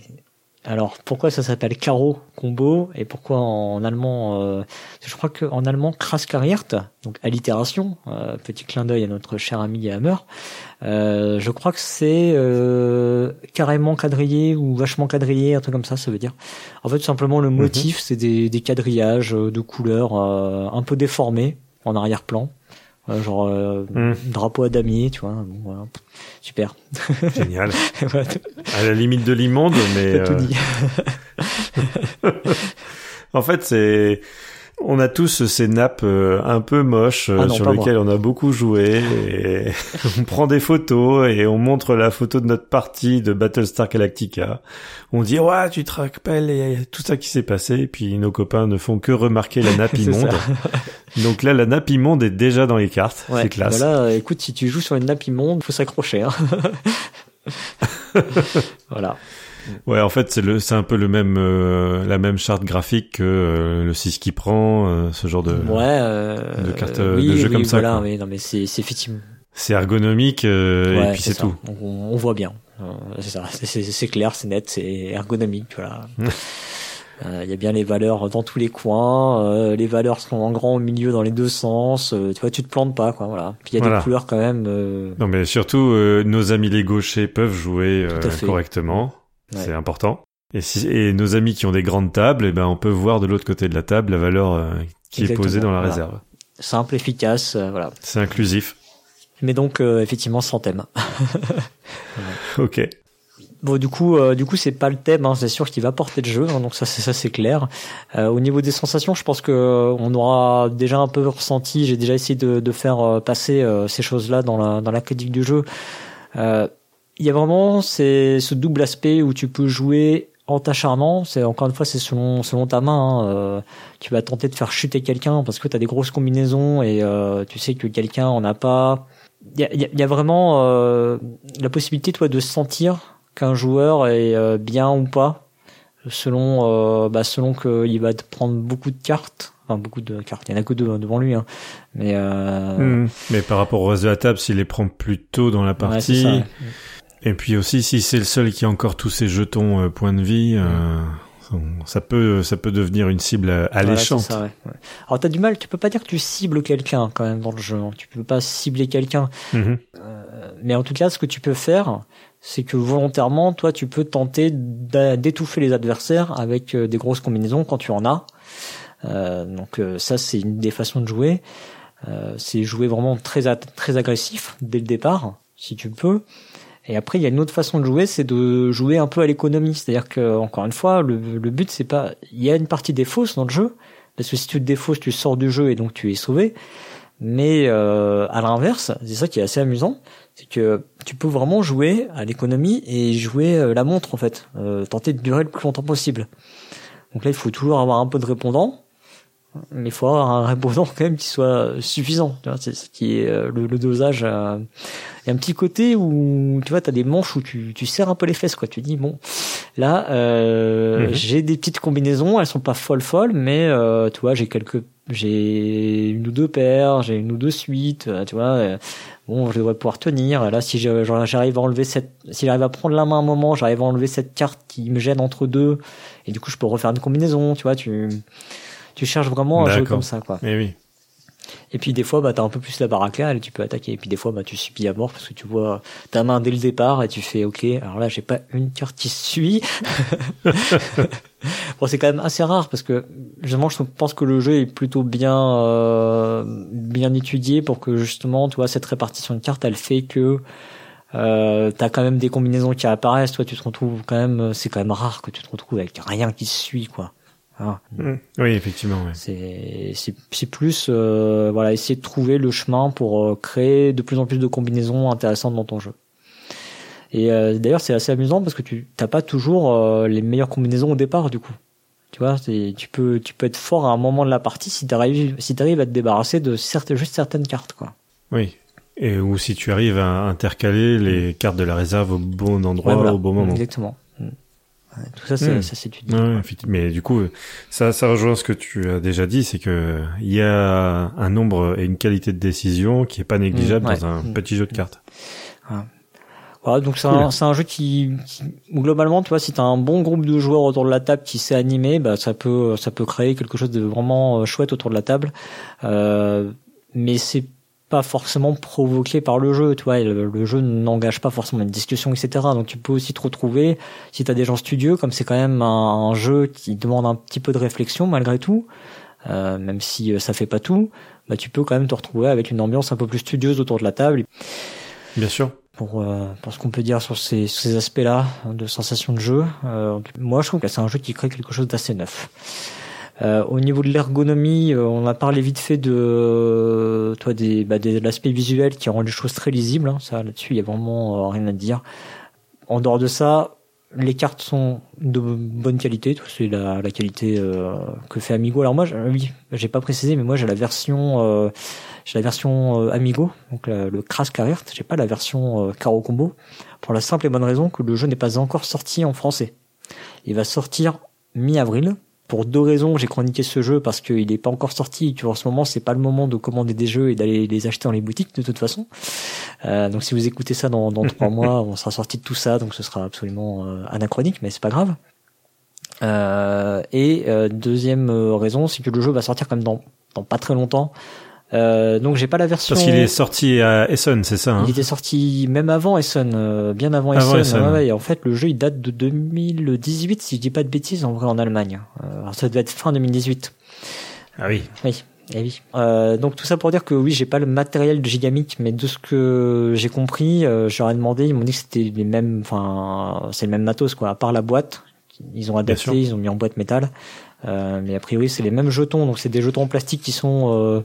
Alors pourquoi ça s'appelle Karo combo et pourquoi en allemand euh, Je crois qu'en allemand Kraskariert, donc allitération, euh, petit clin d'œil à notre cher ami Hammer. Euh, je crois que c'est euh, carrément quadrillé ou vachement quadrillé, un truc comme ça, ça veut dire. En fait, simplement le mhm. motif, c'est des, des, quadrillages de couleurs un peu déformés en arrière-plan genre euh, hmm. drapeau à damier, tu vois. Bon, voilà. Super. <laughs> Génial. à la limite de l'immonde, mais. Tout dit. Euh, <laughs> <laughs> en fait, c'est on a tous ces nappes euh, un peu moches euh, ah sur lesquelles on a beaucoup joué et <laughs> on prend des photos et on montre la photo de notre partie de Battlestar Galactica. On dit ouais tu te rappelles et tout ça qui s'est passé et puis nos copains ne font que remarquer la nappe <laughs> immonde. Donc là la nappe immonde est déjà dans les cartes, c'est classe. Voilà, écoute si tu joues sur une nappe immonde, faut s'accrocher. Hein. <laughs> voilà. Ouais, en fait, c'est le, c'est un peu le même, euh, la même charte graphique que euh, le 6 qui prend, euh, ce genre de, ouais, de cartes de jeu comme ça. Voilà, oui, non, mais c'est, c'est effectivement. C'est ergonomique et puis c'est tout. On, on, voit bien. c'est ça. C'est, c'est clair, c'est net, c'est ergonomique. Voilà. <laughs> Il y a bien les valeurs dans tous les coins, les valeurs sont en grand au milieu dans les deux sens. tu vois, tu te plantes pas, quoi. Voilà. Puis il y a des couleurs quand même. Non, mais surtout, nos amis les gauchers peuvent jouer correctement. C'est important. Et, si, et nos amis qui ont des grandes tables, eh ben on peut voir de l'autre côté de la table la valeur euh, qui est posée dans la réserve. Simple, efficace, euh, voilà. C'est inclusif. Mais donc euh, effectivement sans thème. <laughs> ok. Bon du coup du coup c'est pas le thème hein, c'est sûr qu'il va porter le jeu hein, donc ça c'est ça c'est clair. au niveau des sensations je pense que on aura déjà un peu ressenti j'ai déjà essayé de, de faire passer ces choses là dans la dans la critique du jeu il y a vraiment ce double aspect où tu peux jouer en t'acharnant, c'est encore une fois c'est selon selon ta main. Hein, euh, tu vas tenter de faire chuter quelqu'un parce que tu as des grosses combinaisons et euh, tu sais que quelqu'un en a pas. Il y a, y a, vraiment euh, la possibilité toi de sentir qu'un joueur est bien ou pas selon bah, selon qu'il va te prendre beaucoup de cartes. Enfin beaucoup de cartes, il y en a que deux hein, devant lui. Hein. Mais mmh. mais par rapport au reste de la table, s'il les prend plus tôt dans la partie. Ouais, et puis aussi, si c'est le seul qui a encore tous ses jetons euh, points de vie, euh, ça peut ça peut devenir une cible euh, alléchante. Ouais, ouais. Alors t'as du mal, tu peux pas dire que tu cibles quelqu'un quand même dans le jeu. Hein. Tu peux pas cibler quelqu'un. Mm-hmm. Euh, mais en tout cas, ce que tu peux faire, c'est que volontairement, toi, tu peux tenter d'étouffer les adversaires avec des grosses combinaisons quand tu en as. Euh, donc ça, c'est une des façons de jouer. c'est jouer vraiment très très agressif dès le départ, si tu peux. Et après, il y a une autre façon de jouer, c'est de jouer un peu à l'économie. C'est-à-dire que, encore une fois, le, le but, c'est pas, il y a une partie des fausses dans le jeu, parce que si tu te défausses, tu sors du jeu et donc tu es sauvé. Mais euh, à l'inverse, c'est ça qui est assez amusant, c'est que tu peux vraiment jouer à l'économie et jouer euh, la montre en fait, euh, tenter de durer le plus longtemps possible. Donc là, il faut toujours avoir un peu de répondant, mais il faut avoir un répondant quand même qui soit suffisant. C'est ce qui est euh, le, dosage. Euh, il y a un petit côté où tu vois, t'as des manches où tu, tu serres un peu les fesses, quoi. Tu dis bon, là, euh, mhm. j'ai des petites combinaisons, elles sont pas folles folles, mais euh, tu vois, j'ai quelques, j'ai une ou deux paires, j'ai une ou deux suites, tu vois. bon, je devrais pouvoir tenir. Là, si j'arrive à enlever cette, si j'arrive à prendre la main un moment, j'arrive à enlever cette carte qui me gêne entre deux, et du coup, je peux refaire une combinaison, tu vois. Tu tu cherches vraiment un jeu comme ça, quoi. Et eh oui. Et puis des fois, bah, t'as un peu plus la barre à et tu peux attaquer. Et puis des fois, bah, tu subis à mort parce que tu vois ta main dès le départ et tu fais OK. Alors là, j'ai pas une carte qui suit. <laughs> bon, c'est quand même assez rare parce que justement, je pense que le jeu est plutôt bien euh, bien étudié pour que justement, tu vois, cette répartition de cartes, elle fait que euh, t'as quand même des combinaisons qui apparaissent. Toi, tu te retrouves quand même. C'est quand même rare que tu te retrouves avec rien qui suit, quoi. Ah. Mm. Oui, effectivement. C'est c'est plus euh, voilà essayer de trouver le chemin pour euh, créer de plus en plus de combinaisons intéressantes dans ton jeu. Et euh, d'ailleurs, c'est assez amusant parce que tu t'as pas toujours les meilleures combinaisons au départ du coup. Tu vois, tu peux tu peux être fort à un moment de la partie si t'arrives si t'arrives à te débarrasser de certaines juste certaines cartes quoi. Oui. Et ou si tu arrives à intercaler les cartes de la réserve au bon endroit au bon moment. Exactement tout ça, c'est, hmm. ça s'étudie. mais du coup, ça, ça rejoint ce que tu as déjà dit, c'est que il y a un nombre et une qualité de décision qui est pas négligeable hmm, dans un hmm. petit jeu de cartes. Voilà, donc c'est un, c'est un jeu qui, qui- globalement, tu vois, si t'as un bon groupe de joueurs autour de la table qui sait animer, bah ça peut ça peut créer quelque chose de vraiment euh, chouette autour de la table. Euh, mais c'est pas forcément provoqué par le jeu, tu vois. Le, le jeu n'engage pas forcément une discussion, etc. Donc tu peux aussi te retrouver si t'as des gens studieux, comme c'est quand même un, un jeu qui demande un petit peu de réflexion malgré tout, euh, même si euh, ça fait pas tout, bah tu peux quand même te retrouver avec une ambiance un peu plus studieuse autour de la table Bien sûr. pour, euh, pour ce qu'on peut dire sur ces, sur ces aspects-là hein, de sensation de jeu. Euh, moi, je trouve que c'est un jeu qui crée quelque chose d'assez neuf. Euh, au niveau de l'ergonomie, euh, on a parlé vite fait de, toi, des, bah, de l'aspect visuel qui rend les choses très lisibles. hein. Ça, là-dessus, il y a vraiment euh, rien à dire. En dehors de ça, les cartes sont de bonne qualité. C'est la, la qualité euh, que fait Amigo. Alors moi, oui, j'ai pas précisé, mais moi j'ai la version, euh, j'ai la version euh, Amigo, donc le Crash Career. J'ai pas la version euh, Caro Combo pour la simple et bonne raison que le jeu n'est pas encore sorti en français. Il va sortir mi-avril. Pour deux raisons, j'ai chroniqué ce jeu parce qu'il n'est pas encore sorti. Tu vois, en ce moment, c'est pas le moment de commander des jeux et d'aller les acheter dans les boutiques de toute façon. Euh, donc, si vous écoutez ça dans, dans trois <laughs> mois, on sera sorti de tout ça, donc ce sera absolument euh, anachronique, mais c'est pas grave. Euh, et deuxième raison, c'est que le jeu va sortir quand même dans, dans pas très longtemps. Euh, donc, j'ai pas la version. Parce qu'il est sorti à Essen, c'est ça hein Il était sorti même avant Essen, euh, bien avant Avant Essen. Essen. Ouais, ouais, et en fait, le jeu il date de 2018, si je dis pas de bêtises, en vrai en Allemagne. Euh, alors ça devait être fin 2018. Ah oui. Oui, eh oui. Euh, donc tout ça pour dire que oui, j'ai pas le matériel de Gigamic, mais de ce que j'ai compris, euh, ai demandé, ils m'ont dit que c'était les mêmes, enfin, c'est le même matos quoi, à part la boîte. Ils ont adapté, ils ont mis en boîte métal. Euh, mais a priori, c'est les mêmes jetons, donc c'est des jetons en plastique qui sont euh,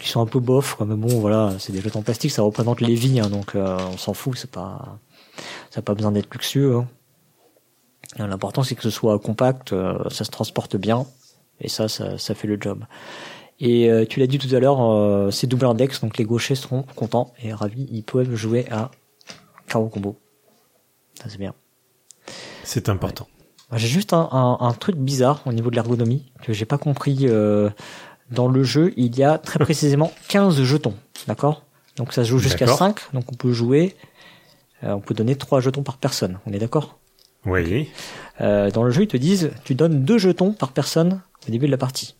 qui sont un peu bof, quoi. Mais bon, voilà, c'est des jetons en plastique, ça représente les vies, hein, donc euh, on s'en fout, c'est pas, ça n'a pas besoin d'être luxueux. hein. Euh, L'important c'est que ce soit compact, euh, ça se transporte bien, et ça, ça, ça fait le job. Et euh, tu l'as dit tout à l'heure, euh, c'est double index, donc les gauchers seront contents et ravis, ils peuvent jouer à carreau combo. Ça c'est bien. C'est important. J'ai juste un, un, un truc bizarre au niveau de l'ergonomie que j'ai pas compris. euh, dans le jeu, il y a très <laughs> précisément 15 jetons, d'accord? Donc ça se joue jusqu'à D'accord. 5, donc on peut jouer, euh, on peut donner 3 jetons par personne, on est d'accord? Oui. Euh, Dans le jeu, ils te disent, tu donnes 2 jetons par personne au début de la partie.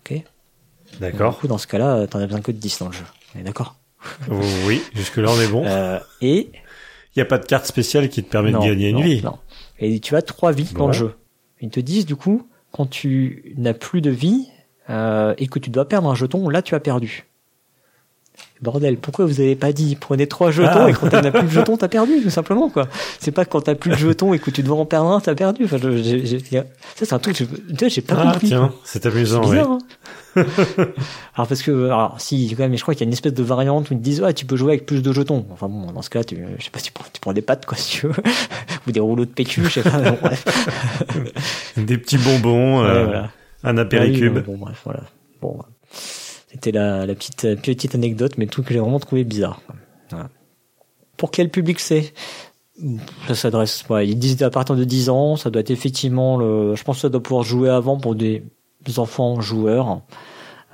Ok? Du D'accord. coup, dans ce cas-là, euh, t'en as besoin que de 10 dans le jeu, on est d'accord? <laughs> Oui, jusque-là on est bon. euh, Et Il n'y a pas de carte spéciale qui te permet non, de gagner une vie. non. Et tu as trois vies dans le jeu. Ils te disent du coup, quand tu n'as plus de vie euh, et que tu dois perdre un jeton, là tu as perdu. Bordel, pourquoi vous avez pas dit prenez trois jetons Ah. et quand tu n'as plus de jetons, t'as perdu, tout simplement quoi. C'est pas quand t'as plus de jetons et que tu dois en perdre un, t'as perdu. Enfin, je- j'ai- j'ai- ça c'est un truc, que je- j'ai pas Ah compris. tiens, c'est amusant. oui. bizarre. hein. alors parce que, alors si quand même, je crois qu'il y a une espèce de variante où ils te disent ouais tu peux jouer avec plus de jetons. Enfin bon, dans ce cas, tu, je sais pas, tu prends, tu prends des pattes quoi si tu veux, ou des rouleaux de PQ, je sais pas. bon. Des petits bonbons, Ouais, euh, voilà. Un Ah oui, apéricube. bon, bref, voilà. Bon, c'était la, la petite petite anecdote, mais truc que j'ai vraiment trouvé bizarre. Voilà. Pour quel public c'est? Ça s'adresse. Ouais, ils disent à partir de 10 ans, ça doit être effectivement le. Je pense que ça doit pouvoir jouer avant pour des enfants joueurs.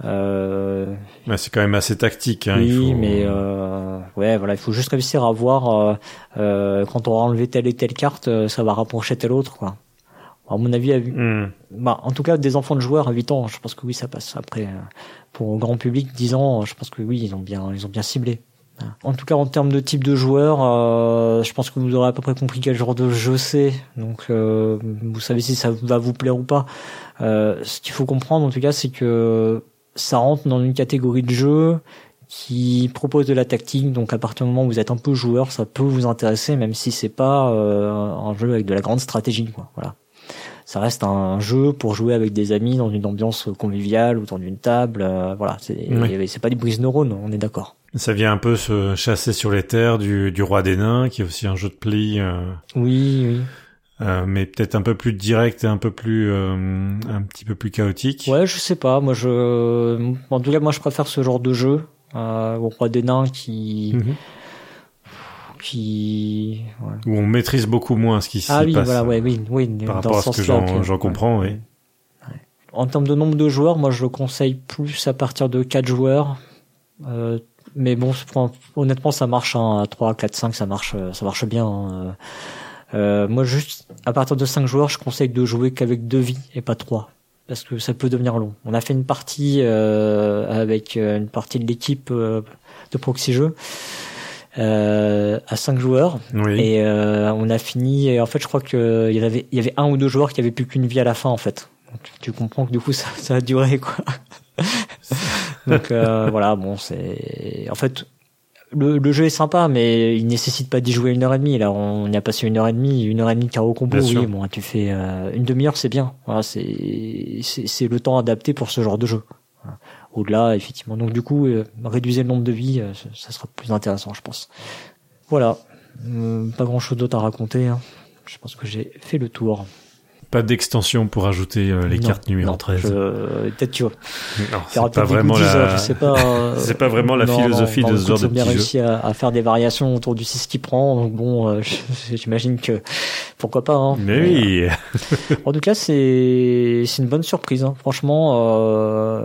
Euh, Ouais, c'est quand même assez tactique. Hein, il oui, faut- mais euh, ouais, voilà, il faut juste réussir à voir euh, euh, quand on aura enlevé telle et telle carte, euh, ça va rapprocher telle autre, quoi. À mon avis, à Hmm. bah, en tout cas, des enfants de joueurs à 8 ans, je pense que oui, ça passe. Après, euh, pour le grand public, 10 ans, je pense que oui, ils ont bien, ils ont bien ciblé. En tout cas, en termes de type de joueur, euh, je pense que vous aurez à peu près compris quel genre de jeu c'est. Donc, euh, vous savez si ça va vous plaire ou pas. Euh, ce qu'il faut comprendre, en tout cas, c'est que ça rentre dans une catégorie de jeu qui propose de la tactique. Donc, à partir du moment où vous êtes un peu joueur, ça peut vous intéresser, même si c'est pas euh, un jeu avec de la grande stratégie. Quoi. Voilà ça reste un jeu pour jouer avec des amis dans une ambiance conviviale autour d'une table. euh, voilà, c'est Oui. pas du brise neurones, on est d'accord. Ça vient un peu se chasser sur les terres du, du roi des nains, qui est aussi un jeu de pli, euh, Oui, oui. euh, mais peut-être un peu plus direct et un peu plus, euh, un petit peu plus chaotique. Ouais, je sais pas. Moi, je, en tout cas, moi, je préfère ce genre de jeu euh, au roi des nains qui, Mhm. Qui. Où on maîtrise beaucoup moins ce qui s'y Ah oui, passe. voilà, ouais, oui, oui. Par dans rapport à ce que j'en comprends, oui. Ouais. En termes de nombre de joueurs, moi, je le conseille plus à partir de 4 joueurs. Euh, mais bon, honnêtement, ça marche hein, à 3, 4, 5, ça marche, ça marche bien. Hein. Euh, moi, juste à partir de 5 joueurs, je conseille de jouer qu'avec deux vies et pas trois, parce que ça peut devenir long. On a fait une partie euh, avec euh, une partie de l'équipe euh, de proxy jeu. Euh, à 5 joueurs oui. et euh, on a fini et en fait je crois que il y avait il y avait un ou deux joueurs qui avaient plus qu'une vie à la fin en fait donc tu comprends que du coup <laughs> ça, ça a duré quoi <laughs> donc euh, <laughs> voilà bon c'est en fait le, le, jeu est sympa, mais il nécessite pas d'y jouer une heure et demie. Là, on y a passé une heure et demie, une heure et demie de carreau combo. oui, bon, tu fais euh, une demi-heure, c'est bien. Voilà, c'est c'est le temps adapté pour ce genre de jeu. Au-delà, effectivement. Donc du coup, euh, réduisez le nombre de vies, euh, ça sera plus intéressant, je pense. Voilà, euh, pas grand-chose d'autre à raconter. Hein. Je pense que j'ai fait le tour. Pas d'extension pour ajouter euh, les non, cartes numéro non, 13. je- Peut-être tu vois. Aura c'est pas vraiment goodies, la... euh, je sais pas. <laughs> euh, c'est pas vraiment la non, philosophie de ce genre de ils ont bien jeu. réussi à, à faire des variations autour du 6 qui prend, donc bon, euh, <laughs> j'imagine que pourquoi pas. Hein. Mais oui, <laughs> En tout cas, c'est c'est une bonne surprise. Hein. Franchement, euh,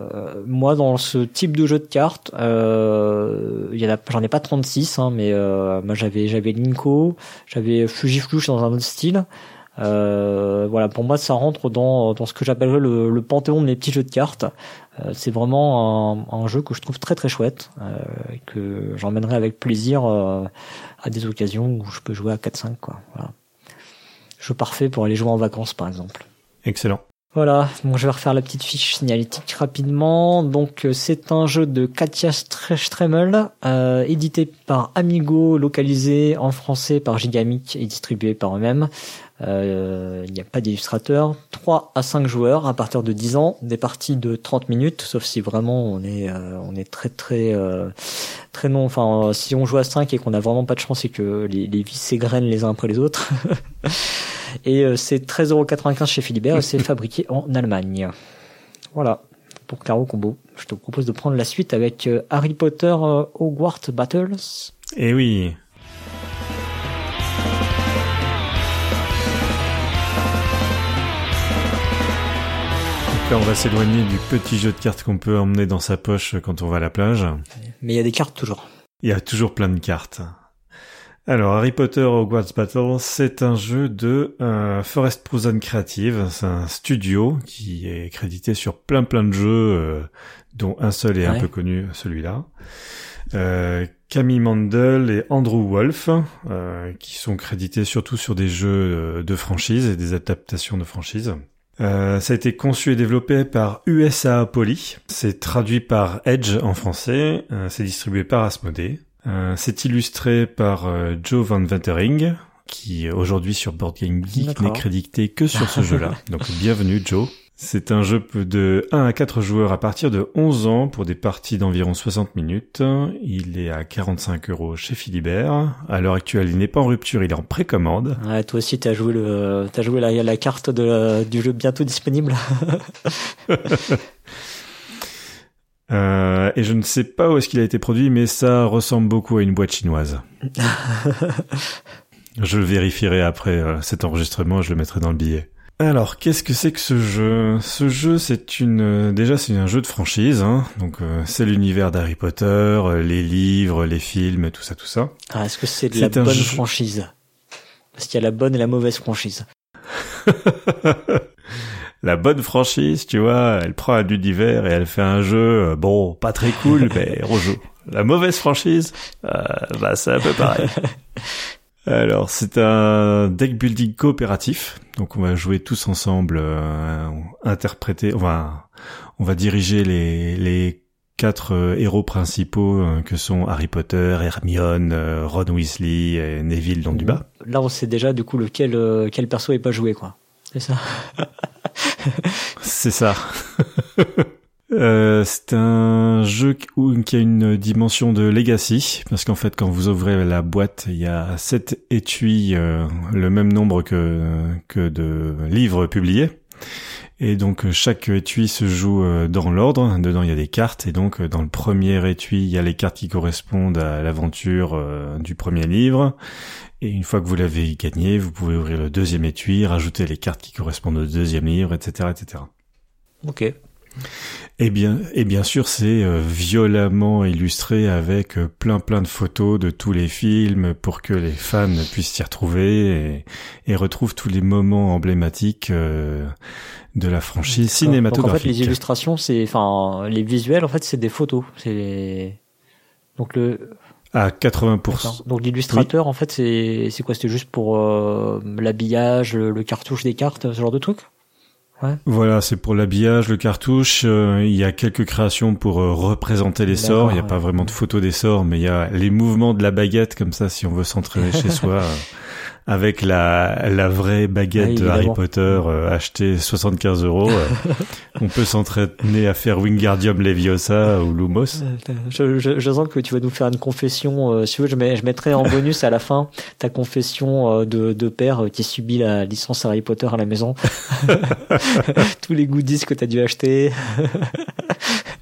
moi dans ce type de jeu de cartes, euh, il y en a, j'en ai pas 36, hein, mais euh, moi j'avais j'avais Linko, j'avais Fujiflush dans un autre style. Euh, voilà, pour moi, ça rentre dans dans ce que j'appellerais le, le panthéon de mes petits jeux de cartes. Euh, c'est vraiment un, un jeu que je trouve très très chouette, euh, que j'emmènerai avec plaisir euh, à des occasions où je peux jouer à 4-5 quoi. Voilà. Jeu parfait pour aller jouer en vacances par exemple. excellent. Voilà, bon, je vais refaire la petite fiche signalétique rapidement. Donc, c'est un jeu de Katia Stre- Stremel, euh, édité par Amigo, localisé en français par Gigamic et distribué par eux-mêmes. Euh, Il n'y a pas d'illustrateur. 3 à 5 joueurs à partir de 10 ans, des parties de 30 minutes, sauf si vraiment on est euh, on est très très euh, très non. Enfin, si on joue à 5 et qu'on a vraiment pas de chance et que les, les vies s'égrènent les uns après les autres. <laughs> Et euh, c'est 13,95€ chez Philibert et c'est <laughs> fabriqué en Allemagne. Voilà, pour Claro Combo. Je te propose de prendre la suite avec Harry Potter Hogwarts Battles. Eh oui. Là, on va s'éloigner du petit jeu de cartes qu'on peut emmener dans sa poche quand on va à la plage. Mais il y a des cartes toujours. Il y a toujours plein de cartes. Alors, Harry Potter Hogwarts Battle, c'est un jeu de euh, Forest Prison Creative. C'est un studio qui est crédité sur plein plein de jeux, euh, dont un seul est un peu connu, celui-là. Euh, Camille Mandel et Andrew Wolf, euh, qui sont crédités surtout sur des jeux de franchise et des adaptations de franchise. Euh, ça a été conçu et développé par USA Poly. C'est traduit par Edge en français. Euh, c'est distribué par Asmodee. Euh, c'est illustré par Joe Van Ventering, qui aujourd'hui sur Board Game Geek n'est crédité que sur ce jeu-là. <laughs> Donc bienvenue Joe. C'est un jeu de 1 à 4 joueurs à partir de 11 ans pour des parties d'environ 60 minutes. Il est à 45 euros chez Philibert. À l'heure actuelle, il n'est pas en rupture, il est en précommande. Ouais, toi aussi, t'as joué le, t'as joué la, la carte de, du jeu bientôt disponible. <laughs> Euh, et je ne sais pas où est-ce qu'il a été produit, mais ça ressemble beaucoup à une boîte chinoise. <laughs> je le vérifierai après euh, cet enregistrement, je le mettrai dans le billet. Alors, qu'est-ce que c'est que ce jeu? Ce jeu, c'est une euh, déjà c'est un jeu de franchise, hein. donc euh, c'est l'univers d'Harry Potter, euh, les livres, les films, tout ça, tout ça. Ah, est-ce que c'est de la bonne jeu- franchise? Parce qu'il y a la bonne et la mauvaise franchise? <laughs> La bonne franchise, tu vois, elle prend un univers et elle fait un jeu, bon, pas très cool, <laughs> mais on joue. La mauvaise franchise, euh, bah c'est un peu pareil. <laughs> Alors, c'est un deck building coopératif, donc on va jouer tous ensemble, euh, interpréter, on va, on va diriger les, les quatre euh, héros principaux euh, que sont Harry Potter, Hermione, euh, Ron Weasley et Neville Londubat. Là, on sait déjà du coup lequel euh, quel perso est pas joué, quoi. C'est ça. <laughs> C'est ça. <laughs> Euh, c'est un jeu qui- a une dimension de legacy, parce qu'en fait, quand vous ouvrez la boîte, il y a sept étuis, euh, le même nombre que, que de livres publiés. Et donc, chaque étui se joue euh, dans l'ordre. Dedans, il y a des cartes. Et donc, dans le premier étui, il y a les cartes qui correspondent à l'aventure du premier livre. Et une fois que vous l'avez gagné, vous pouvez ouvrir le deuxième étui, rajouter les cartes qui correspondent au deuxième livre, etc., etc. Ok. Et bien, et bien sûr, c'est euh, violemment illustré avec euh, plein plein de photos de tous les films pour que les fans puissent s'y retrouver et, et, retrouvent tous les moments emblématiques euh, de la franchise cinématographique. Donc en fait, les illustrations, c'est, enfin, les visuels, en fait, c'est des photos. C'est donc le à 80%. Donc l'illustrateur, en fait, c'est c'est quoi? C'était juste pour l'habillage, le, cartouche des cartes, ce genre de truc? Voilà, c'est pour l'habillage, le cartouche. Euh, il y a quelques créations pour euh, représenter les sorts. Il n'y a pas vraiment de photos des sorts, mais il y a les mouvements de la baguette comme ça, si on veut s'entraîner <laughs> chez soi. Euh, avec la, la vraie baguette de Harry Potter euh, achetée 75 euros, euh, <laughs> on peut s'entraîner à faire Wingardium Leviosa ou Lumos. Je, je, je, sens que tu vas nous faire une confession. Euh, si tu veux, je, mets, je mettrai en bonus à la fin ta confession euh, de, de père qui subit la licence Harry Potter à la maison. <laughs> Tous les goodies que tu as dû acheter.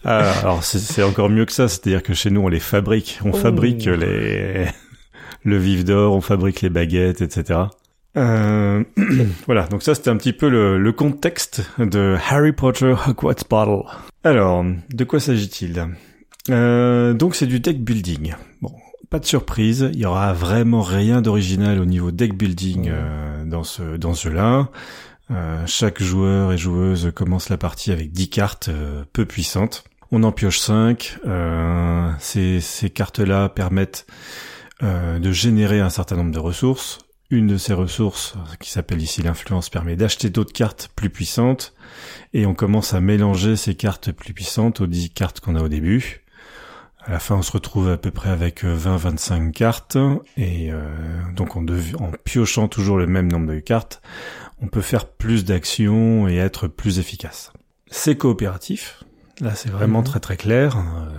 ah, alors c'est encore mieux que ça, c'est-à-dire que chez nous on les fabrique, on oh. fabrique les le vif d'or, on fabrique les baguettes, etc. Euh, <clears throat> voilà, donc ça c'était un petit peu le, contexte de Harry Potter Hogwarts Battle. Alors, de quoi s'agit-il? Euh, Donc c'est du deck building. Bon, pas de surprise, il y aura vraiment rien d'original au niveau deck building euh, dans ce dans ce jeu-là. Euh, chaque joueur et joueuse commence la partie avec 10 cartes euh, peu puissantes. On en pioche 5. ces, ces cartes-là permettent euh, de générer un certain nombre de ressources. Une de ces ressources, qui s'appelle ici l'influence, permet d'acheter d'autres cartes plus puissantes, et on commence à mélanger ces cartes plus puissantes aux 10 cartes qu'on a au début. À la fin, on se retrouve à peu près avec 20-25 euh, cartes, et euh, donc en, en piochant toujours le même nombre de cartes, on peut faire plus d'actions et être plus efficace. C'est coopératif, Là, c'est vraiment mhm. très très clair. Euh,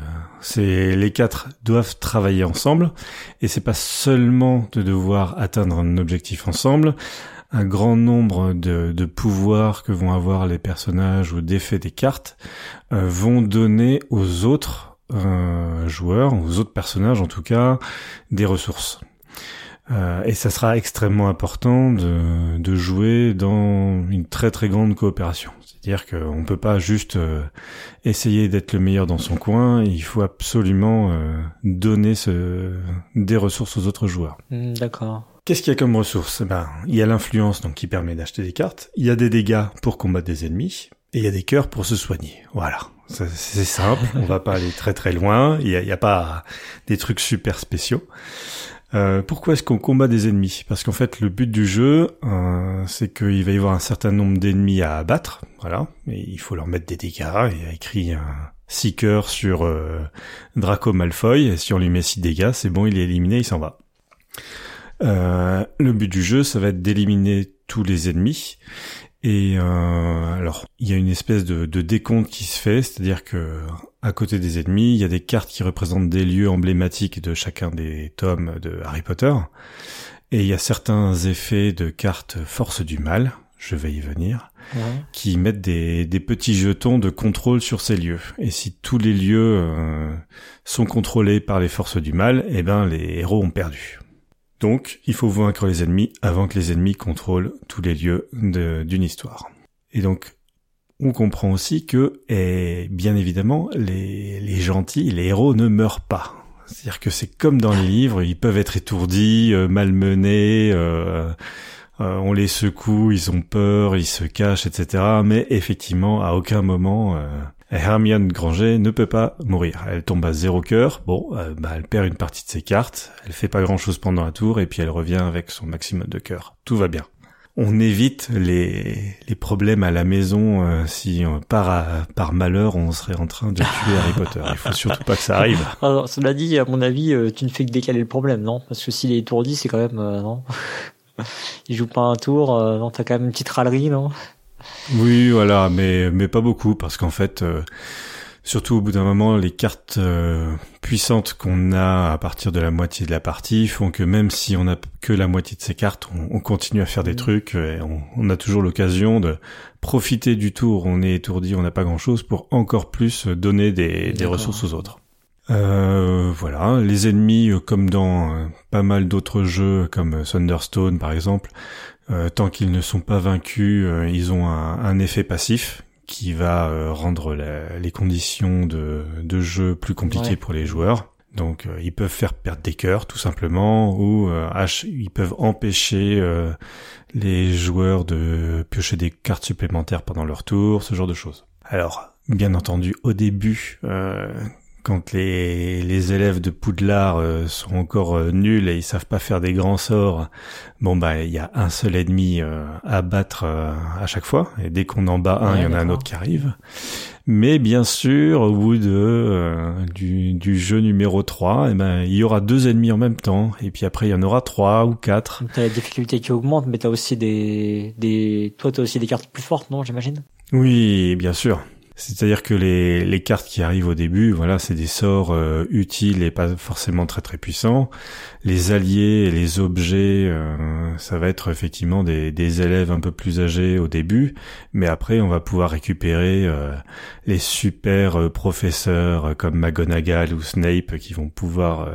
c'est les quatre doivent travailler ensemble, et c'est pas seulement de devoir atteindre un objectif ensemble. Un grand nombre de, de pouvoirs que vont avoir les personnages ou d'effets des cartes euh, vont donner aux autres euh, joueurs, aux autres personnages en tout cas, des ressources. Euh, et ça sera extrêmement important de, de, jouer dans une très très grande coopération. C'est-à-dire qu'on peut pas juste euh, essayer d'être le meilleur dans son coin, il faut absolument euh, donner ce, des ressources aux autres joueurs. Hmm, d'accord. Qu'est-ce qu'il y a comme ressources? Eh Ben, il y a l'influence donc qui permet d'acheter des cartes, il y a des dégâts pour combattre des ennemis, et il y a des cœurs pour se soigner. Voilà. C'est simple, on va pas aller très très loin, il n'y a, a, pas des trucs super spéciaux. Euh, pourquoi est-ce qu'on combat des ennemis? Parce qu'en fait, le but du jeu, euh, c'est qu'il va y avoir un certain nombre d'ennemis à abattre, voilà, et il faut leur mettre des dégâts. Il y a écrit un seeker sur euh, Draco Malfoy, et si on lui met 6 dégâts, c'est bon, il est éliminé, il s'en va. Euh, le but du jeu, ça va être d'éliminer tous les ennemis, et euh, alors, il y a une espèce de, de décompte qui se fait, c'est-à-dire que à côté des ennemis, il y a des cartes qui représentent des lieux emblématiques de chacun des tomes de Harry Potter, et il y a certains effets de cartes force du mal, je vais y venir, qui mettent des, des, petits jetons de contrôle sur ces lieux. Et si tous les lieux euh, sont contrôlés par les forces du mal, eh ben les héros ont perdu. Donc, il faut vaincre les ennemis avant que les ennemis contrôlent tous les lieux d'une histoire. Et donc, on comprend aussi que, et bien évidemment, les, les gentils, les héros ne meurent pas. C'est-à-dire que c'est comme dans les livres, ils peuvent être étourdis, euh, malmenés, euh, euh, on les secoue, ils ont peur, ils se cachent, etc. Mais effectivement, à aucun moment, Hermione Granger ne peut pas mourir. Elle tombe à zéro cœur. Bon, euh, bah, elle perd une partie de ses cartes. Elle fait pas grand chose pendant la tour et puis elle revient avec son maximum de cœur. Tout va bien. On évite les, les problèmes à la maison euh, si euh, par, par malheur on serait en train de tuer Harry Potter. Il faut surtout pas que ça arrive. <laughs> Alors, cela dit, à mon avis, tu ne fais que décaler le problème, non? Parce que s'il est étourdi, c'est quand même non? <laughs> Il joue pas un tour, non T'as quand même une petite râlerie, non? Oui, voilà, mais mais pas beaucoup parce qu'en fait, euh, surtout au bout d'un moment, les cartes euh, puissantes qu'on a à partir de la moitié de la partie font que même si on a que la moitié de ces cartes, on, continue à faire des mmh. trucs et on, a toujours l'occasion de profiter du tour. On est étourdi, on n'a pas grand chose pour encore plus donner des, des ressources aux autres. Euh, voilà, les ennemis, comme dans pas mal d'autres jeux comme Thunderstone par exemple, euh, tant qu'ils ne sont pas vaincus, euh, ils ont un, effet passif qui va rendre les conditions de, de jeu plus compliquées pour les joueurs. Donc ils peuvent faire perdre des cœurs tout simplement ou ils peuvent empêcher les joueurs de piocher des cartes supplémentaires pendant leur tour, ce genre de choses. Alors bien entendu au début quand les, les élèves de Poudlard euh, sont encore euh, nuls et ils savent pas faire des grands sorts, bon bah il y a un seul ennemi euh, à battre à chaque fois et dès qu'on en bat un, il y en a un autre qui arrive. Mais bien sûr, au bout de du, du, jeu numéro 3, eh ben il y aura deux ennemis en même temps et puis après il y en aura trois ou quatre. T'as la difficulté qui augmente, mais t'as aussi des des toi t'as aussi des cartes plus fortes, non J'imagine? Oui, bien sûr. C'est-à-dire que les, les cartes qui arrivent au début, voilà, c'est des sorts euh, utiles et pas forcément très très puissants. Les alliés et les objets, euh, ça va être effectivement des, des, élèves un peu plus âgés au début, mais après on va pouvoir récupérer euh, les super professeurs comme McGonagall ou Snape qui vont pouvoir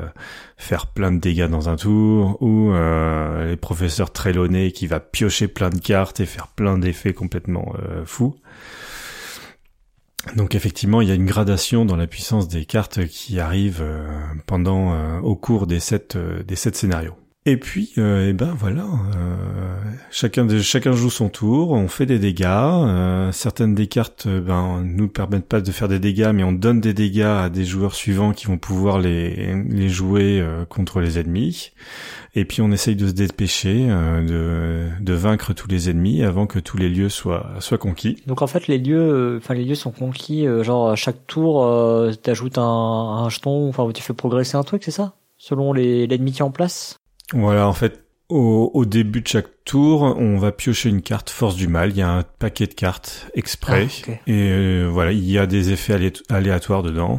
faire plein de dégâts dans un tour, ou les professeurs Trelawney qui va piocher plein de cartes et faire plein d'effets complètement fous. Donc effectivement, il y a une gradation dans la puissance des cartes qui arrivent euh, pendant euh, au cours des sept euh, des sept scénarios. Et puis, eh ben voilà, chacun de, chacun joue son tour, on fait des dégâts. certaines des cartes, ben nous permettent pas de faire des dégâts, mais on donne des dégâts à des joueurs suivants qui vont pouvoir les les jouer contre les ennemis. Et puis on essaye de se dépêcher, euh, de, de vaincre tous les ennemis avant que tous les lieux soient, soient conquis. Donc en fait les lieux, euh, enfin les lieux sont conquis, euh, genre à chaque tour, euh, t'ajoutes un, un jeton, enfin tu fais progresser un truc, c'est ça? Selon l'ennemi qui est en place? Voilà, en fait, au, au, début de chaque tour, on va piocher une carte force du mal. Il y a un paquet de cartes exprès. Ah, Et voilà, il y a des effets aléatoires dedans,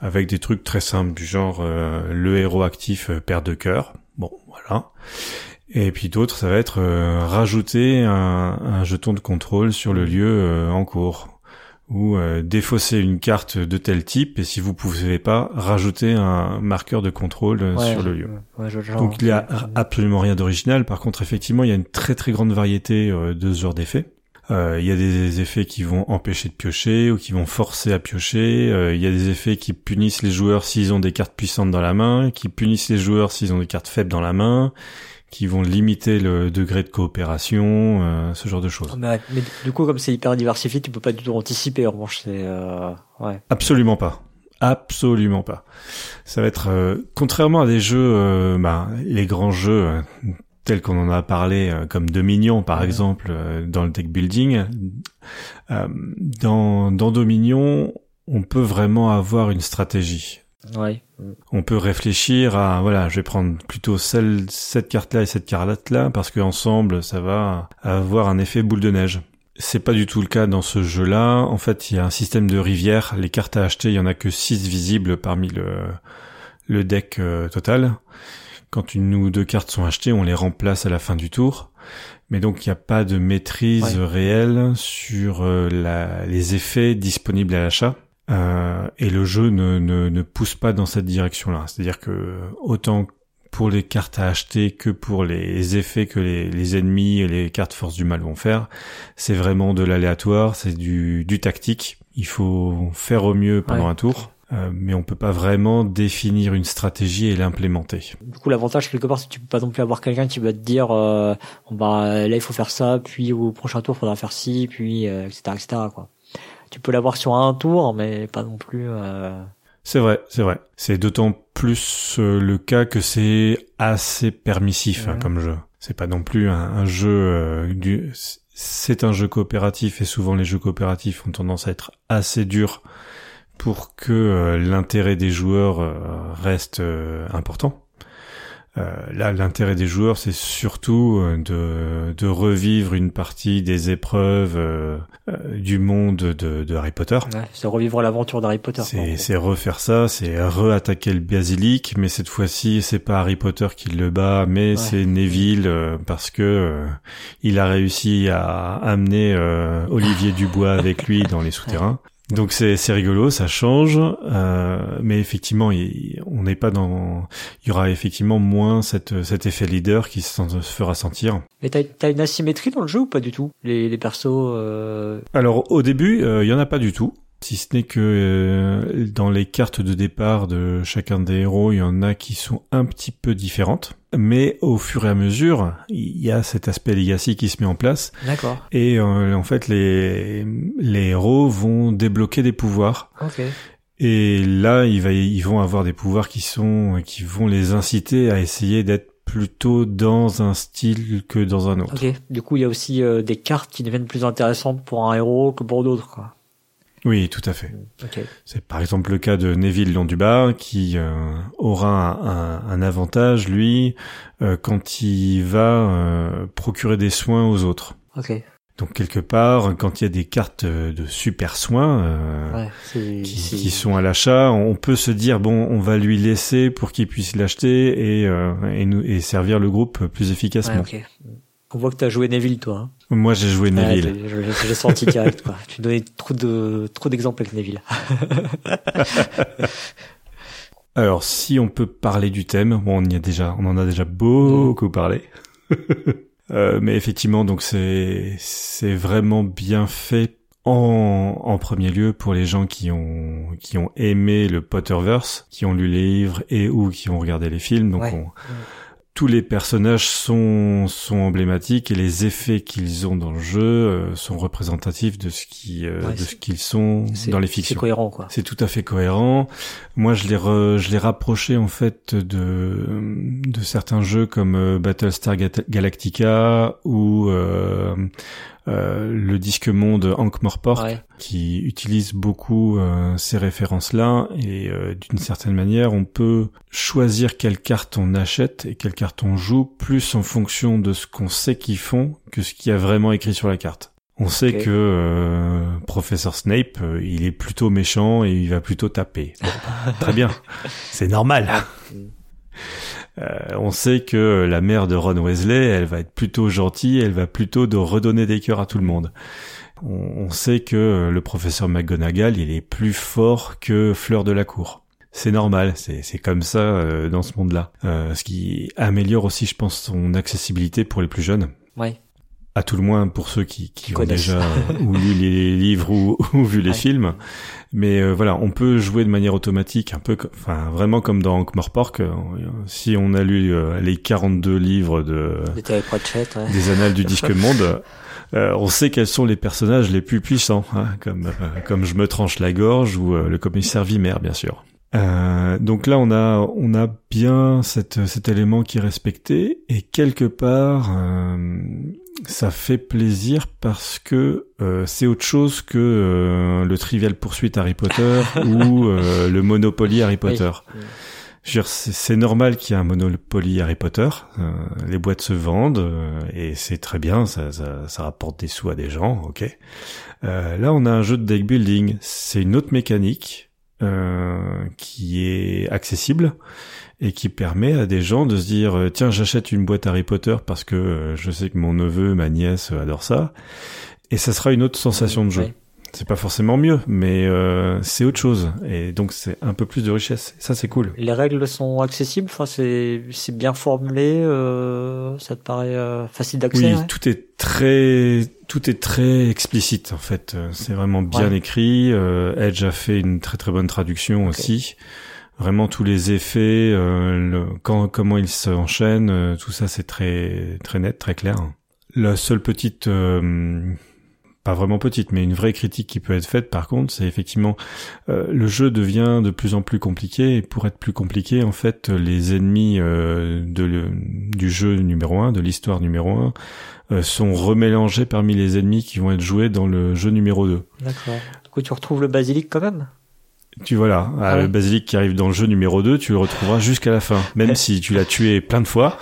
avec des trucs très simples du genre le héros actif perd de cœur. Bon, voilà. Et puis d'autres, ça va être euh, rajouter un, jeton de contrôle sur le lieu euh, en cours ou euh, défausser une carte de tel type et si vous pouvez pas rajouter un marqueur de contrôle sur le lieu. Donc il y a absolument rien d'original. Par contre, effectivement, il y a une très très grande variété de ce genre d'effets. Il y a des effets qui vont empêcher de piocher ou qui vont forcer à piocher. Il y a des effets qui punissent les joueurs s'ils ont des cartes puissantes dans la main, qui punissent les joueurs s'ils ont des cartes faibles dans la main, qui vont limiter le degré de coopération, euh, ce genre de choses. Mais, du coup, comme c'est hyper diversifié, tu peux pas du tout anticiper. En revanche, c'est euh, ouais. Absolument pas. Absolument pas. Ça va être euh, contrairement à des jeux, bah, les grands jeux tels qu'on en a parlé, comme Dominion par exemple, dans le deck building. dans, dans Dominion, on peut vraiment avoir une stratégie. Ouais. On peut réfléchir à voilà, je vais prendre plutôt celle cette carte là et cette carte là parce que ensemble ça va avoir un effet boule de neige. C'est pas du tout le cas dans ce jeu-là. En fait, il y a un système de rivière. Les cartes à acheter, il y en a que 6 visibles parmi le le deck euh, total. Quand une ou deux cartes sont achetées, on les remplace à la fin du tour. Mais donc il n'y a pas de maîtrise réelle sur euh, la, les effets disponibles à l'achat. Euh, et le jeu ne, ne, ne, pousse pas dans cette direction-là. C'est-à-dire que autant pour les cartes à acheter que pour les effets que les, les ennemis et les cartes force du mal vont faire, c'est vraiment de l'aléatoire, c'est du, du tactique. Il faut faire au mieux pendant un tour. Euh, mais on peut pas vraiment définir une stratégie et l'implémenter. Du coup, l'avantage quelque part, c'est que tu peux pas non plus avoir quelqu'un qui va te dire, euh, bah là il faut faire ça, puis au prochain tour il faudra faire ci, puis euh, etc etc quoi tu peux l'avoir sur un tour, mais pas non plus. Euh... C'est vrai, c'est vrai. C'est d'autant plus euh, le cas que c'est assez permissif hein, comme jeu. C'est pas non plus un, jeu euh, du. C'est un jeu coopératif et souvent les jeux coopératifs ont tendance à être assez durs pour que euh, l'intérêt des joueurs reste important. Euh, là, l'intérêt des joueurs, c'est surtout euh, de, de, revivre une partie des épreuves euh, du monde de, de Harry Potter. Ouais, c'est revivre l'aventure d'Harry Potter. C'est refaire ça, c'est re-attaquer le basilic, mais cette fois-ci, c'est pas Harry Potter qui le bat, mais c'est Neville parce que il a réussi à amener Olivier Dubois avec lui dans les souterrains. Donc c'est c'est rigolo, ça change, euh, mais effectivement, il, on n'est pas dans. Il y aura effectivement moins cette cet effet leader qui se, se fera sentir. Mais t'as as une asymétrie dans le jeu ou pas du tout? Les les persos. Euh... Alors au début, euh, il y en a pas du tout. Si ce n'est que euh, dans les cartes de départ de chacun des héros, il y en a qui sont un petit peu différentes. Mais au fur et à mesure, il y a cet aspect legacy qui se met en place. D'accord. Et euh, en fait, les, les héros vont débloquer des pouvoirs. Ok. Et là, il va, ils vont avoir des pouvoirs qui sont, qui vont les inciter à essayer d'être plutôt dans un style que dans un autre. Ok. Du coup, il y a aussi euh, des cartes qui deviennent plus intéressantes pour un héros que pour d'autres, quoi. Oui, tout à fait. Ok. C'est par exemple le cas de Neville Londubat qui euh, aura un, un, avantage, lui, euh, quand il va euh, procurer des soins aux autres. Ok. Donc quelque part, quand il y a des cartes de super soins Ouais, c'est- qui, qui sont à l'achat, on peut se dire bon, on va lui laisser pour qu'il puisse l'acheter et, euh, et, nous, et servir le groupe plus Ouais, efficacement. On voit que t'as joué Neville, toi. Hein. Moi, j'ai joué Neville. Ouais, j'ai- senti <laughs> direct, quoi. Tu donnais trop de trop d'exemples avec Neville. <laughs> Alors, si on peut parler du thème, bon, on y a déjà, on en a déjà beaucoup parlé. <laughs> Euh, mais effectivement, donc c'est c'est vraiment bien fait en, en premier lieu pour les gens qui ont qui ont aimé le Potterverse, qui ont lu les livres et ou qui ont regardé les films. Donc Ouais. on- tous les personnages sont sont emblématiques et les effets qu'ils ont dans le jeu euh, sont représentatifs de ce qui euh, Ouais, de c'est- ce qu'ils sont C'est- dans les C'est fictions. cohérent, quoi. C'est tout à fait cohérent. Moi, je l'ai re- je l'ai rapproché en fait de de certains jeux comme euh, Battlestar Ga- Galactica ou euh, le disque monde Ankh-Morpork Ouais. qui utilise beaucoup euh, ces références-là et euh, d'une certaine manière, on peut choisir quelle carte on achète et quelle carte on joue plus en fonction de ce qu'on sait qu'ils font que ce qu'il y a vraiment écrit sur la carte. On sait que euh, professeur Snape, il est plutôt méchant et il va plutôt taper. Très bien, <laughs> c'est normal. Euh, on sait que la mère de Ron Weasley, elle va être plutôt gentille, elle va plutôt de redonner des cœurs à tout le monde. On, on sait que le professeur McGonagall, il est plus fort que Fleur de la Cour. C'est normal, c'est c'est comme ça euh, dans ce monde-là. Euh, ce qui améliore aussi, je pense, son accessibilité pour les plus jeunes. Ouais. À tout le moins pour ceux qui, qui ont déjà euh, <laughs> ou lu les livres ou, ou vu les Ouais. films. Mais euh, voilà, on peut jouer de manière automatique, un peu, enfin vraiment comme dans Ankh-Morpork. euh, si on a lu euh, les 42 livres de Pratchett, ouais. des annales du disque <laughs> monde, euh, on sait quels sont les personnages les plus puissants, hein, comme euh, comme je me tranche la gorge ou euh, le commissaire Vimer, bien sûr. Euh, donc là, on a on a bien cette, cet élément qui est respecté et quelque part, euh, ça fait plaisir parce que euh, c'est autre chose que le Trivial poursuite Harry Potter <laughs> ou le Monopoly Harry Potter. Oui. C'est normal qu'il y ait un Monopoly Harry Potter. les boîtes se vendent et c'est très bien, ça, ça, ça rapporte des sous à des gens, ok. Là, on a un jeu de deck building. C'est une autre mécanique euh, qui est accessible et qui permet à des gens de se dire euh, tiens, j'achète une boîte Harry Potter parce que euh, je sais que mon neveu, ma nièce adore ça. Et ça sera une autre sensation de jeu. C'est pas forcément mieux, mais euh, c'est autre chose. Et donc c'est un peu plus de richesse. Ça c'est cool. Les règles sont accessibles, enfin c'est c'est bien formulé, euh, ça te paraît euh, facile d'accès. Oui, ouais tout est très, tout est très explicite en fait. C'est vraiment bien Ouais. écrit. Euh, Edge a fait une très très bonne traduction aussi. Vraiment tous les effets, euh, le, quand, comment ils s'enchaînent, euh, tout ça c'est très très net, très clair. La seule petite, euh, pas vraiment petite, mais une vraie critique qui peut être faite par contre, c'est effectivement euh, le jeu devient de plus en plus compliqué et pour être plus compliqué, en fait, les ennemis euh, de le- du jeu numéro 1, de l'histoire numéro 1, euh, sont remélangés parmi les ennemis qui vont être joués dans le jeu numéro 2. D'accord. Du coup, tu retrouves le basilic quand même? Tu vois là, Ah le ouais. basilic qui arrive dans le jeu numéro 2, tu le retrouveras jusqu'à la fin. Même si tu l'as tué plein de fois,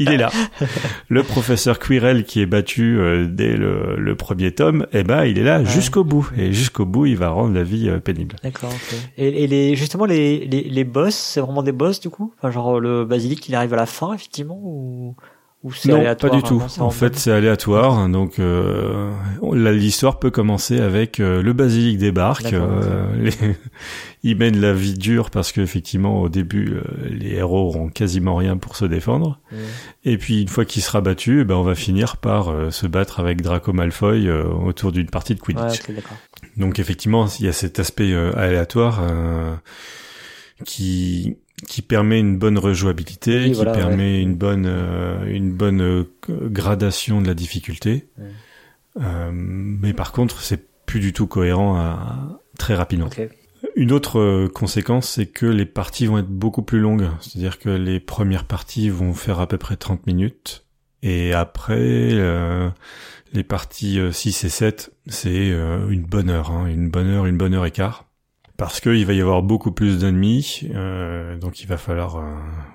il est là. <laughs> Le professeur Quirrell qui est battu euh, dès le, le premier tome, eh ben il est là Ouais. jusqu'au bout. Et jusqu'au bout, il va rendre la vie euh, pénible. D'accord, ok. Et, et les, justement, les, les, les boss, c'est vraiment des boss du coup? Enfin, genre le basilic, il arrive à la fin, effectivement ou... ou c'est Non, pas du hein, tout. En fait, c'est aléatoire. Donc, euh, l'histoire peut commencer avec euh, le basilic débarque. Euh, les- <laughs> il mène la vie dure parce qu'effectivement, au début, euh, les héros ont quasiment rien pour se défendre. Mm. Et puis, une fois qu'il sera battu, eh ben, on va finir par euh, se battre avec Draco Malfoy autour d'une partie de Quidditch. Ouais. Donc effectivement, il y a cet aspect aléatoire qui qui permet une bonne rejouabilité, Oui, qui voilà, permet une bonne euh, une bonne euh, gradation de la difficulté. Euh, mais par contre, c'est plus du tout cohérent à, très rapidement. Une autre conséquence, c'est que les parties vont être beaucoup plus longues. C'est-à-dire que les premières parties vont faire à peu près 30 minutes. Et après, les parties euh, 6 et 7, c'est une bonne heure, hein, une bonne heure, une bonne heure et quart. Parce qu'il va y avoir beaucoup plus d'ennemis, euh, donc il va falloir euh,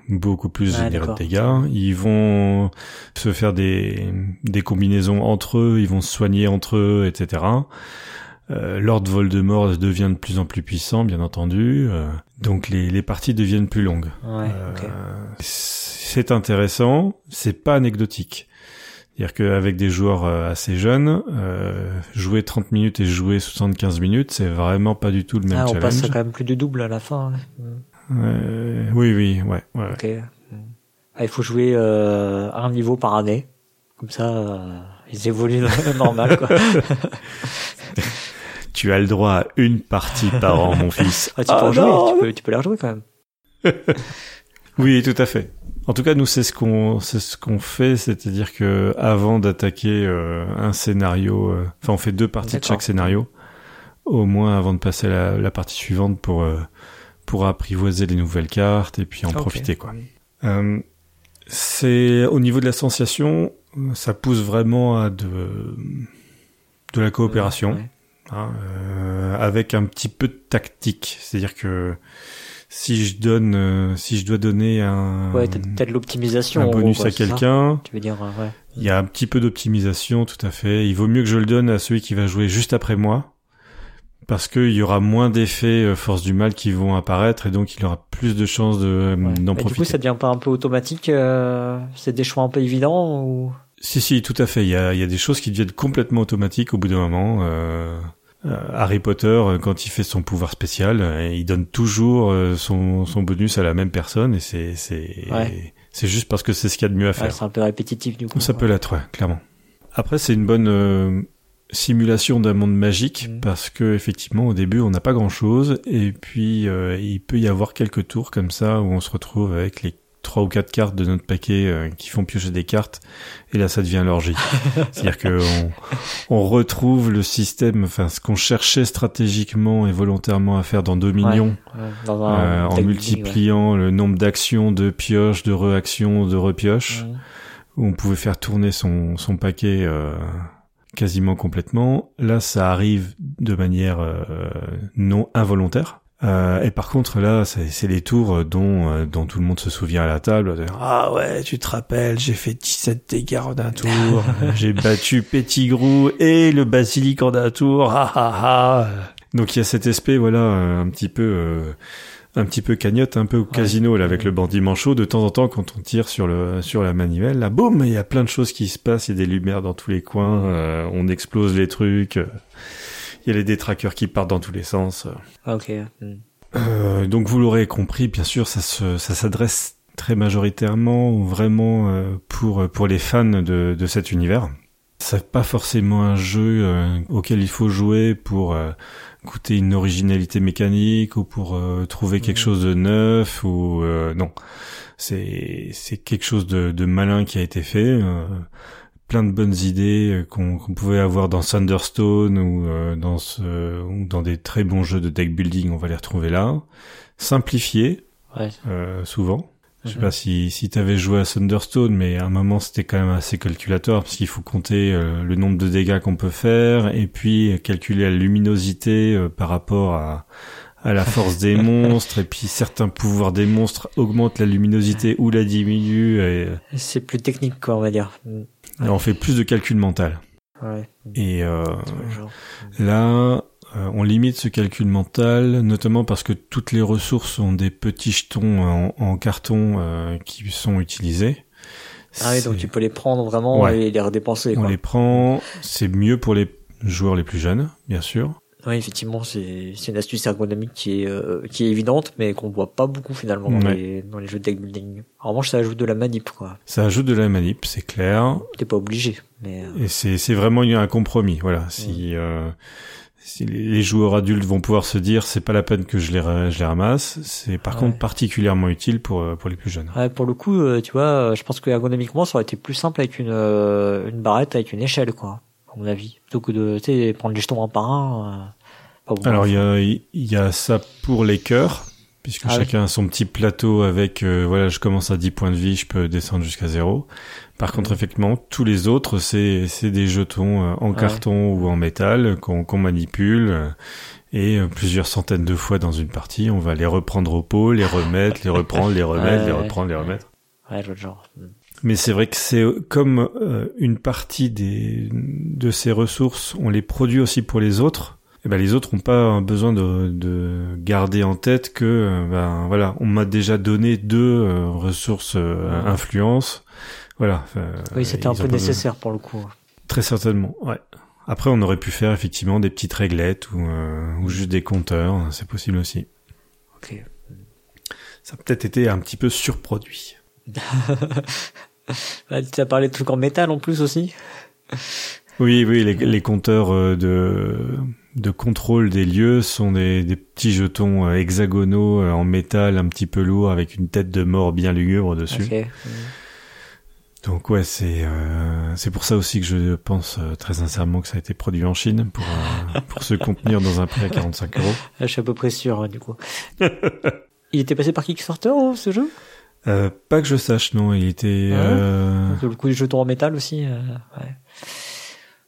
beaucoup plus Ah, générer de dégâts. Ils vont se faire des, des combinaisons entre eux, ils vont se soigner entre eux, etc. Euh, Lord Voldemort devient de plus en plus puissant, bien entendu. euh, donc les, les parties deviennent plus longues. Ouais, Euh. C'est intéressant, c'est pas anecdotique. C'est-à-dire qu'avec des joueurs euh, assez jeunes, euh, jouer 30 minutes et jouer 75 minutes, c'est vraiment pas du tout le même Ah, on challenge. passe quand même plus du double à la fin. Mm. Euh, oui, oui, ouais, ouais. Ah, il faut jouer euh, un niveau par année. Comme ça, ils évoluent <laughs> normal, quoi. <laughs> Tu as le droit à une partie par an, mon fils. Ah, tu peux Ah, jouer, non, tu peux, tu peux la rejouer quand même. <laughs> Oui, tout à fait. En tout cas, nous, c'est ce qu'on, c'est ce qu'on fait, c'est-à-dire que avant d'attaquer euh, un scénario, euh, enfin, on fait deux parties de chaque scénario, au moins avant de passer à la, la partie suivante pour euh, pour apprivoiser les nouvelles cartes et puis en profiter, quoi. Euh, c'est au niveau de la sensation, ça pousse vraiment à de de la coopération Ouais. hein, euh, avec un petit peu de tactique. C'est-à-dire que si je donne, euh, si je dois donner un, Ouais, de l'optimisation. un gros, bonus à quelqu'un, Tu veux dire, euh, ouais. il y a un petit peu d'optimisation, tout à fait. Il vaut mieux que je le donne à celui qui va jouer juste après moi. Parce qu'il y aura moins d'effets euh, force du mal qui vont apparaître et donc il aura plus de chances de, euh, Ouais. d'en Mais du profiter. coup, ça devient pas un peu automatique euh, C'est des choix un peu évidents ou? Si, si, tout à fait. Il y a, il y a des choses qui deviennent complètement automatiques au bout d'un moment. Euh, Harry Potter, euh, quand il fait son pouvoir spécial, euh, il donne toujours euh, son, son bonus à la même personne et c'est c'est Ouais. c'est juste parce que c'est ce qu'il y a de mieux à Ouais, faire. c'est un peu répétitif du coup. Ça peut l'être, ouais, clairement. Après, c'est une bonne euh, simulation d'un monde magique Mhm. parce que effectivement, au début, on n'a pas grand-chose et puis euh, il peut y avoir quelques tours comme ça où on se retrouve avec les trois ou quatre cartes de notre paquet euh, qui font piocher des cartes et là ça devient l'orgie. <laughs> C'est-à-dire que on, on retrouve le système, enfin ce qu'on cherchait stratégiquement et volontairement à faire dans Dominion Ouais, dans un euh, en multipliant le nombre d'actions, de pioches, de réactions, de repioches où on pouvait faire tourner son, son paquet euh, quasiment complètement. Là, ça arrive de manière euh, non involontaire. Euh, et par contre, là, c'est les tours dont, euh, dont tout le monde se souvient à la table. Ah ouais, tu te rappelles, j'ai fait 17 dégâts en un tour. <laughs> j'ai battu Pettigrew et le basilic en un tour. Ah ah ah. Donc il y a cet aspect, voilà, euh, un petit peu... euh, un petit peu cagnotte, un peu au casino là avec le bandit manchot. De temps en temps, quand on tire sur le sur la manivelle, là, boum, il y a plein de choses qui se passent. Il y a des lumières dans tous les coins. euh, on explose les trucs. Euh, Il y a les détraqueurs qui partent dans tous les sens. Ah, ok. Mhm. Euh, donc vous l'aurez compris, bien sûr, ça se ça s'adresse très majoritairement vraiment euh, pour pour les fans de de cet univers. C'est pas forcément un jeu euh, auquel il faut jouer pour euh, goûter une originalité mécanique ou pour euh, trouver quelque Mhm. chose de neuf ou euh, non. C'est c'est quelque chose de, de malin qui a été fait. Plein de bonnes idées euh, qu'on qu'on pouvait avoir dans Thunderstone ou euh, dans ce ou dans des très bons jeux de deck building, on va les retrouver là. Simplifié Ouais. euh, souvent. Je sais Mhm. pas si si t'avais joué à Thunderstone, mais à un moment c'était quand même assez calculatoire parce qu'il faut compter euh, le nombre de dégâts qu'on peut faire et puis calculer la luminosité euh, par rapport à à la force des <laughs> monstres et puis certains pouvoirs des monstres augmentent la luminosité ou la diminuent et, C'est plus technique, quoi, on va dire. On fait plus de calcul mental. Ouais. Et euh. Là, euh, on limite ce calcul mental, notamment parce que toutes les ressources ont des petits jetons en, en carton euh, qui sont utilisés. Ah oui, donc tu peux les prendre vraiment Ouais. et les redépenser. On les prend, c'est mieux pour les joueurs les plus jeunes, bien sûr. Oui, effectivement, c'est c'est une astuce ergonomique qui est euh, qui est évidente, mais qu'on voit pas beaucoup finalement dans, Ouais. les, dans les jeux de deck building. En revanche, ça ajoute de la manip, quoi. Ça ajoute de la manip, c'est clair. T'es pas obligé, mais euh, Et c'est c'est vraiment un compromis. Voilà, si euh, si les joueurs adultes vont pouvoir se dire c'est pas la peine que je les je les ramasse, c'est par Ouais. contre particulièrement utile pour euh, pour les plus jeunes. ouais, pour le coup, euh, tu vois, je pense que ergonomiquement, ça aurait été plus simple avec une euh, une barrette avec une échelle, quoi. À mon avis, plutôt que de prendre les jetons un par un. Alors il y y a ça pour les cœurs puisque Ah oui. chacun a son petit plateau avec euh, voilà je commence à 10 points de vie je peux descendre jusqu'à zéro. Par contre effectivement tous les autres c'est des jetons euh, en Ouais. carton ou en métal qu'on manipule euh, et euh, plusieurs centaines de fois dans une partie on va les reprendre au pot, les remettre, les reprendre, les <laughs> remettre, Ouais, les ouais, reprendre, les remettre. Ouais, l'autre genre. Mm. Mais c'est vrai que c'est comme euh, une partie des de ces ressources, on les produit aussi pour les autres. Et ben les autres n'ont pas besoin de, de garder en tête que euh, ben voilà, on m'a déjà donné deux euh, ressources euh, influence. Voilà. euh, Oui, c'était ils un peu besoin- nécessaire pour le coup. Très certainement. Ouais. Après, on aurait pu faire effectivement des petites réglettes ou, euh, ou juste des compteurs. C'est possible aussi. Ok. Ça a peut-être été un petit peu surproduit. <laughs> Ah, tu as parlé de trucs en métal en plus aussi? Oui, oui, les, les compteurs euh, de, de contrôle des lieux sont des, des petits jetons euh, hexagonaux euh, en métal un petit peu lourds avec une tête de mort bien lugubre dessus. Ok. Mm. Donc ouais, c'est euh, c'est pour ça aussi que je pense euh, très sincèrement que ça a été produit en Chine pour euh, pour se contenir dans un prix à 45 euros. Ah, Je suis à peu près sûr hein, du coup. <laughs> Il était passé par Kickstarter hein, ce jeu? Euh, pas que je sache, non, il était. Ah ouais? euh, Donc, Le coup du jeton en métal aussi. ouais.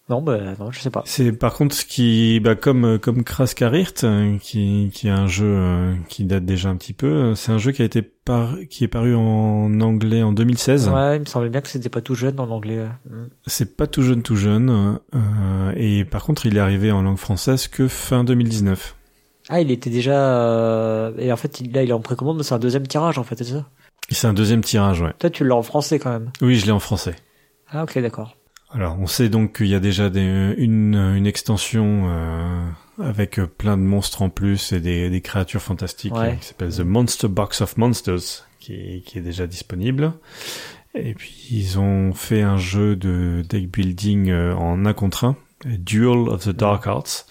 Non, bah non, je sais pas. C'est par contre ce qui, bah, comme comme Kraskarirt, euh, qui qui est un jeu euh, qui date déjà un petit peu. euh, C'est un jeu qui a été par, qui est paru en anglais en 2016. Ouais, il me semblait bien que c'était pas tout jeune en anglais. Mm. C'est pas tout jeune, tout jeune. euh, et par contre, il est arrivé en langue française que fin 2019. Ah, il était déjà. euh, Et en fait, il- là, il est en précommande, mais c'est un deuxième tirage en fait, c'est ça? C'est un deuxième tirage, ouais. Toi, tu l'as en français quand même. Oui, je l'ai en français. Ah, ok, d'accord. Alors, on sait donc qu'il y a déjà des, une, une extension euh, avec plein de monstres en plus et des, des créatures fantastiques Ouais. qui s'appelle The Monster Box of Monsters, qui est, qui est déjà disponible. Et puis, ils ont fait un jeu de deck building euh, en un contre un, Duel of the Dark Arts,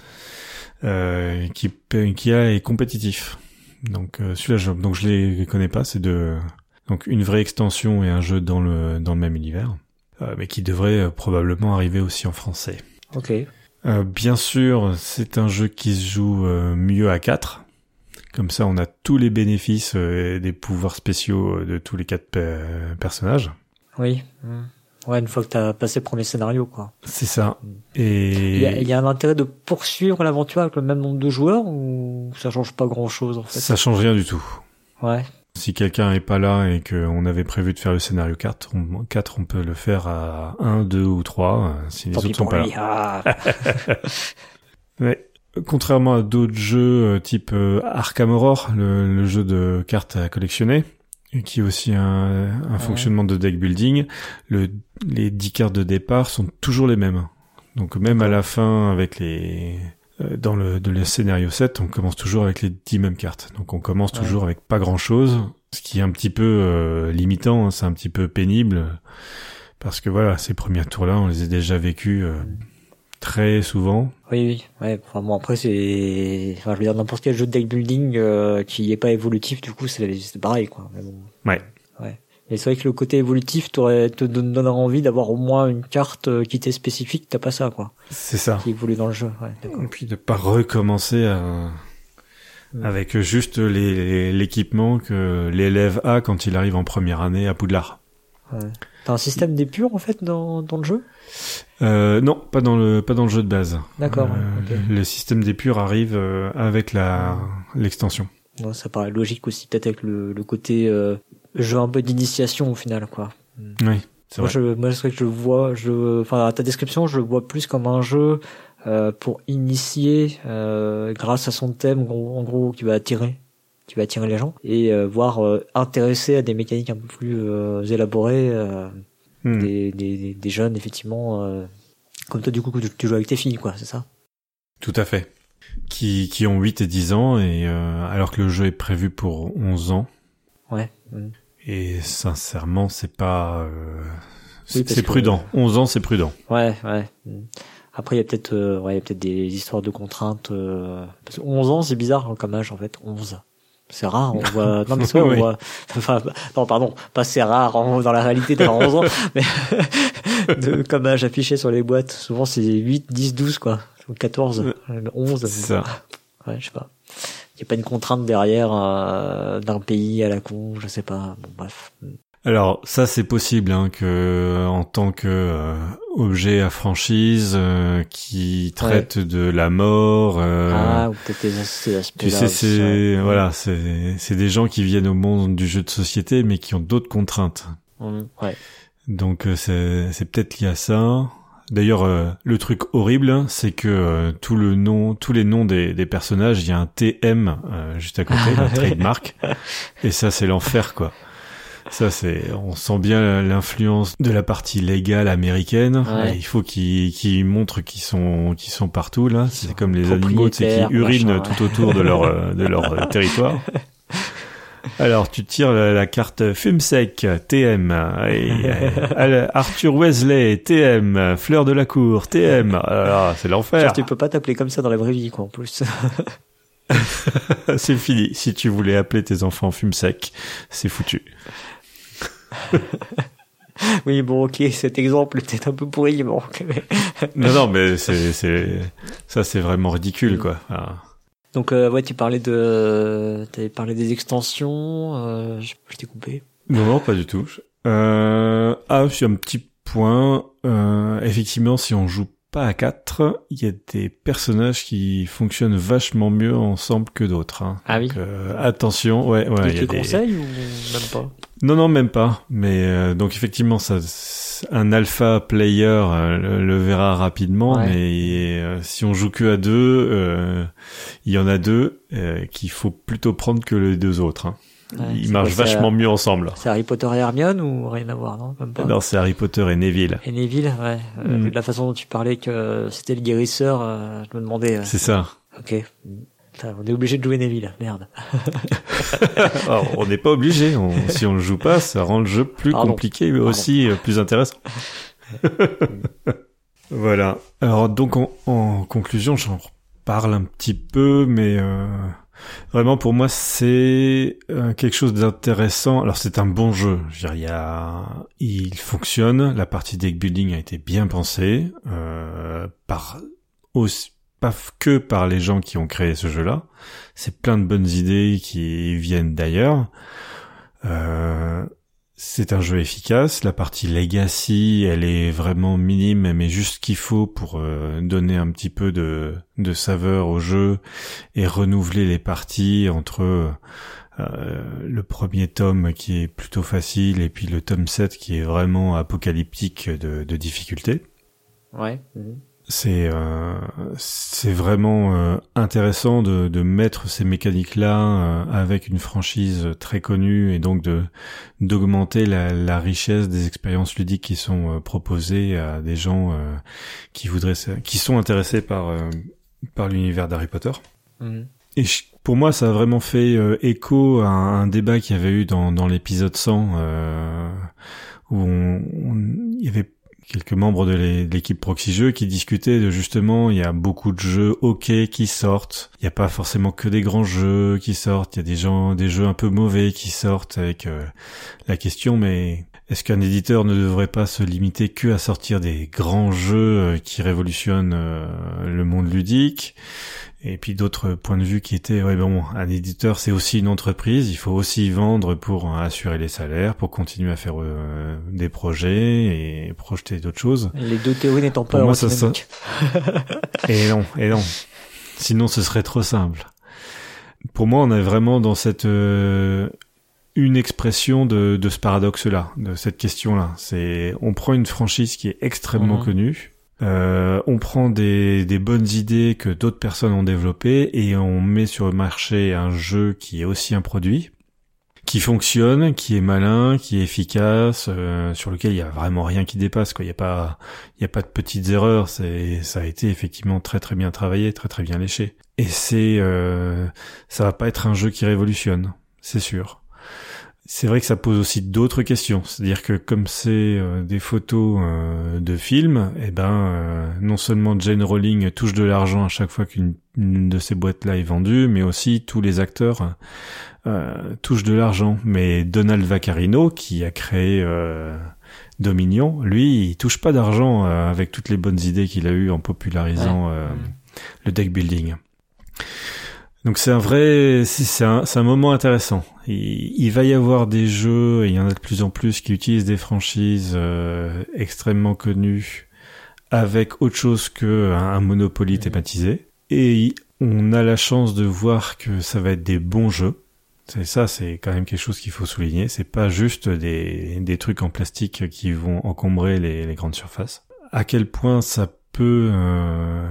euh, qui, qui a, est compétitif. Donc, celui-là, je, donc je les connais pas, c'est de donc une vraie extension et un jeu dans le dans le même univers mais qui devrait euh, probablement arriver aussi en français. Ok. Euh, bien sûr, c'est un jeu qui se joue euh, mieux à 4. Comme ça, on a tous les bénéfices euh, et des pouvoirs spéciaux euh, de tous les quatre pe- personnages. Oui. Mm. Ouais, une fois que t'as passé le premier scénario, quoi. C'est ça. Il y, a, Et il y a un intérêt de poursuivre l'aventure avec le même nombre de joueurs ou ça change pas grand chose en fait? Ça change rien du tout. Ouais. Si quelqu'un est pas là et qu'on avait prévu de faire le scénario 4, on, 4, on peut le faire à 1, 2 ou 3, euh, si les Tant autres sont pas là. lui. Ah. <laughs> Ouais. Contrairement à d'autres jeux euh, type euh, Arkham Horror, le, le jeu de cartes à collectionner, et qui est aussi un, un fonctionnement de deck building, le, les 10 cartes de départ sont toujours les mêmes. Donc même à la fin, avec les dans le, de le scénario 7, on commence toujours avec les 10 mêmes cartes. Donc on commence Ouais. toujours avec pas grand chose, ce qui est un petit peu euh, limitant, hein, c'est un petit peu pénible, parce que voilà, ces premiers tours-là, on les a déjà vécus euh, très souvent. Oui, oui. Ouais. Enfin bon, après c'est, enfin, je veux dire n'importe quel jeu de deck building euh, qui est pas évolutif, du coup c'est c'est pareil quoi. Mais bon. Ouais. Et c'est vrai que le côté évolutif te don- donnerait envie d'avoir au moins une carte euh, qui t'est spécifique. T'as pas ça quoi, C'est ça. qui évolue dans le jeu. Ouais. Et puis de pas recommencer à... Avec juste l'équipement que l'élève a quand il arrive en première année à Poudlard. Ouais. T'as un système d'épure en fait dans dans le jeu? Euh, non, pas dans le pas dans le jeu de base. D'accord. Euh. Le système d'épure arrive euh, avec la l'extension. Ouais, ça paraît logique aussi, peut-être avec le, le côté euh, jeu un peu d'initiation au final, quoi. Oui, c'est Moi, vrai. je, moi, vrai que je le vois, je, enfin, ta description, je le vois plus comme un jeu euh, pour initier, euh, grâce à son thème, en gros, qui va attirer, qui va attirer les gens, et euh, voire euh, intéresser à des mécaniques un peu plus élaborées, hmm. des, des, des, jeunes effectivement comme toi du coup tu joues avec tes filles quoi, c'est ça? Tout à fait. Qui qui ont 8 et 10 ans et alors que le jeu est prévu pour 11 ans. Ouais. Hmm. Et sincèrement, c'est pas euh, c'est prudent. 11 ans, c'est prudent. Ouais, ouais. Après, il y a peut-être euh, ouais, peut-être des histoires de contraintes. Euh, parce que 11 ans, c'est bizarre hein, comme âge en fait. 11. C'est rare, on voit. <laughs> Non, mais c'est on voit. Enfin, non, pardon, pas c'est rare dans la réalité d'avoir 11 ans, <laughs> mais <laughs> de, comme âge affiché sur les boîtes. Souvent, c'est 8, 10, 12, quoi. 14, 11. Ça. Ouais, je sais pas. Il n'y a pas une contrainte derrière euh, d'un pays à la con, je sais pas. Bon, bref. Alors ça c'est possible hein, que en tant que euh, objet à franchise euh, qui traite de la mort. Euh, ah ou peut-être ces. Tu sais c'est voilà c'est c'est des gens qui viennent au monde du jeu de société mais qui ont d'autres contraintes. Mmh, ouais. Donc c'est c'est peut-être lié à ça. D'ailleurs, le truc horrible, c'est que tout le nom, tous les noms des, des personnages, il y a un TM juste à côté, un trademark, <laughs> et ça c'est l'enfer quoi. Ça, c'est, on sent bien l'influence de la partie légale américaine. Il faut qu'ils qu'ils montrent qu'ils sont qu'ils sont partout là. C'est comme les animaux, qui urinent tout autour de leur euh, de leur euh, <laughs> territoire. Alors, tu tires la, carte Fumsec, TM, et, euh, Arthur Wesley, TM, Fleur de la Cour, TM. Alors, c'est l'enfer. Tu peux pas t'appeler comme ça dans la vraie vie, quoi, en plus. <laughs> c'est fini. Si tu voulais appeler tes enfants Fumsec, c'est foutu. <laughs> oui, bon, ok, cet exemple était un peu pourri, bon. non, non, mais c'est, ça, c'est vraiment ridicule, quoi. Donc, euh, ouais, tu parlais de, t'avais parlé des extensions, euh, je, t'ai coupé. Non, non, pas du tout. Euh, ah, suis un petit point. Euh, effectivement, si on joue pas à 4, il y a des personnages qui fonctionnent vachement mieux ensemble que d'autres. Hein. Ah oui. Euh, attention, ouais, ouais. Tu les conseilles ou même pas? Non, non, même pas. Mais euh, donc effectivement, ça, un alpha player euh, le, verra rapidement, mais si on joue que à deux, il y en a deux qu'il faut plutôt prendre que les deux autres. Hein. Ils marchent vachement mieux ensemble. C'est Harry Potter et Hermione ou rien à voir, non Même pas. Non, c'est Harry Potter et Neville. Et Neville, ouais. Euh, mm. de la façon dont tu parlais que c'était le guérisseur, euh, je me demandais. Euh, c'est ça. Ok. on est obligé de jouer Neville, merde. <laughs> on n'est pas obligé. si on le joue pas, ça rend le jeu plus compliqué, mais aussi plus intéressant. <laughs> voilà. Alors donc en, en conclusion, j'en parle un petit peu, mais Vraiment, pour moi, c'est euh, quelque chose d'intéressant. Alors, c'est un bon jeu. Je veux il, y a... il fonctionne. La partie deck building a été bien pensée euh, par aussi pas que par les gens qui ont créé ce jeu-là. C'est plein de bonnes idées qui viennent d'ailleurs. Euh, c'est un jeu efficace. La partie legacy, elle est vraiment minime, mais juste ce qu'il faut pour euh, donner un petit peu de, de saveur au jeu et renouveler les parties entre euh, le premier tome qui est plutôt facile et puis le tome 7 qui est vraiment apocalyptique de, de difficulté. Ouais. Mhm c'est euh, c'est vraiment euh, intéressant de, de mettre ces mécaniques là euh, avec une franchise très connue et donc de d'augmenter la, la, richesse des expériences ludiques qui sont euh, proposées à des gens qui voudraient qui sont intéressés par par l'univers d'Harry Potter. Mhm. Et pour moi, ça a vraiment fait écho à un, débat qu'il y avait eu dans, dans l'épisode 100 où on, il y avait quelques membres de l'équipe Proxy Jeux qui discutaient de justement, il y a beaucoup de jeux OK qui sortent. Il n'y a pas forcément que des grands jeux qui sortent. Il y a des gens, des jeux un peu mauvais qui sortent avec euh, la question, mais est-ce qu'un éditeur ne devrait pas se limiter que à sortir des grands jeux euh, qui révolutionnent euh, le monde ludique? Et puis d'autres points de vue qui étaient, ouais bon, un éditeur c'est aussi une entreprise, il faut aussi vendre pour assurer les salaires, pour continuer à faire euh, des projets et projeter d'autres choses. Les deux théories n'étant pas moi, ça, ça... Et non, et non. Sinon ce serait trop simple. Pour moi, on est vraiment dans cette euh, une expression de, de ce paradoxe-là, de cette question-là. C'est on prend une franchise qui est extrêmement mhm. connue euh, on prend des, des, bonnes idées que d'autres personnes ont développées et on met sur le marché un jeu qui est aussi un produit, qui fonctionne, qui est malin, qui est efficace, euh, sur lequel il y a vraiment rien qui dépasse. Quoi, il y a pas, il a pas de petites erreurs. C'est, ça a été effectivement très très bien travaillé, très très bien léché. Et c'est, euh, ça va pas être un jeu qui révolutionne, c'est sûr. C'est vrai que ça pose aussi d'autres questions. C'est-à-dire que comme c'est euh, des photos euh, de films, eh ben euh, non seulement Jane Rowling touche de l'argent à chaque fois qu'une de ces boîtes-là est vendue, mais aussi tous les acteurs touchent de l'argent. Mais Donald Vaccarino, qui a créé Dominion, lui, il touche pas d'argent avec toutes les bonnes idées qu'il a eues en popularisant le deck building. Donc c'est un vrai, c'est un, un, moment intéressant. Il, il, va y avoir des jeux, et il y en a de plus en plus qui utilisent des franchises euh, extrêmement connues avec autre chose que un, Monopoly thématisé. Et on a la chance de voir que ça va être des bons jeux. C'est ça, c'est quand même quelque chose qu'il faut souligner. C'est pas juste des, des trucs en plastique qui vont encombrer les, les grandes surfaces. À quel point ça peut euh,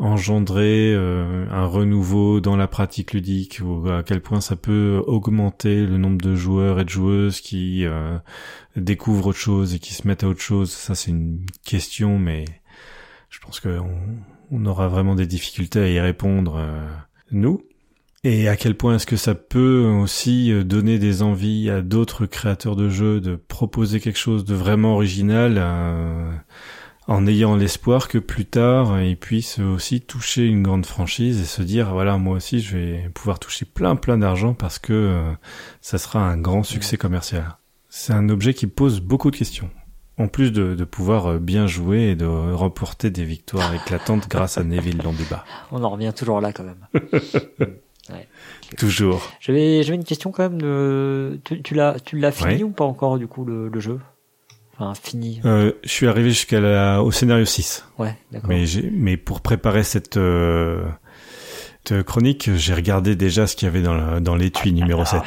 engendrer euh, un renouveau dans la pratique ludique ou à quel point ça peut augmenter le nombre de joueurs et de joueuses qui euh, découvrent autre chose et qui se mettent à autre chose. Ça c'est une question mais je pense qu'on on aura vraiment des difficultés à y répondre euh, nous. Et à quel point est-ce que ça peut aussi donner des envies à d'autres créateurs de jeux de proposer quelque chose de vraiment original en ayant l'espoir que plus tard ils puissent aussi toucher une grande franchise et se dire voilà moi aussi je vais pouvoir toucher plein plein d'argent parce que euh, ça sera un grand succès commercial. C'est un objet qui pose beaucoup de questions. En plus de, de pouvoir euh, bien jouer et de remporter des victoires éclatantes <laughs> grâce à Neville Londuba. On en revient toujours là quand même. <laughs> ouais. Toujours. J'avais j'avais une question quand même. De... Tu, tu l'as tu l'as fini ou pas encore du coup le, le jeu? Fini euh, Je suis arrivé jusqu'à la, au scénario 6. Ouais, d'accord. Mais, mais pour préparer cette, euh, cette chronique, j'ai regardé déjà ce qu'il y avait dans, dans l'étui numéro 7.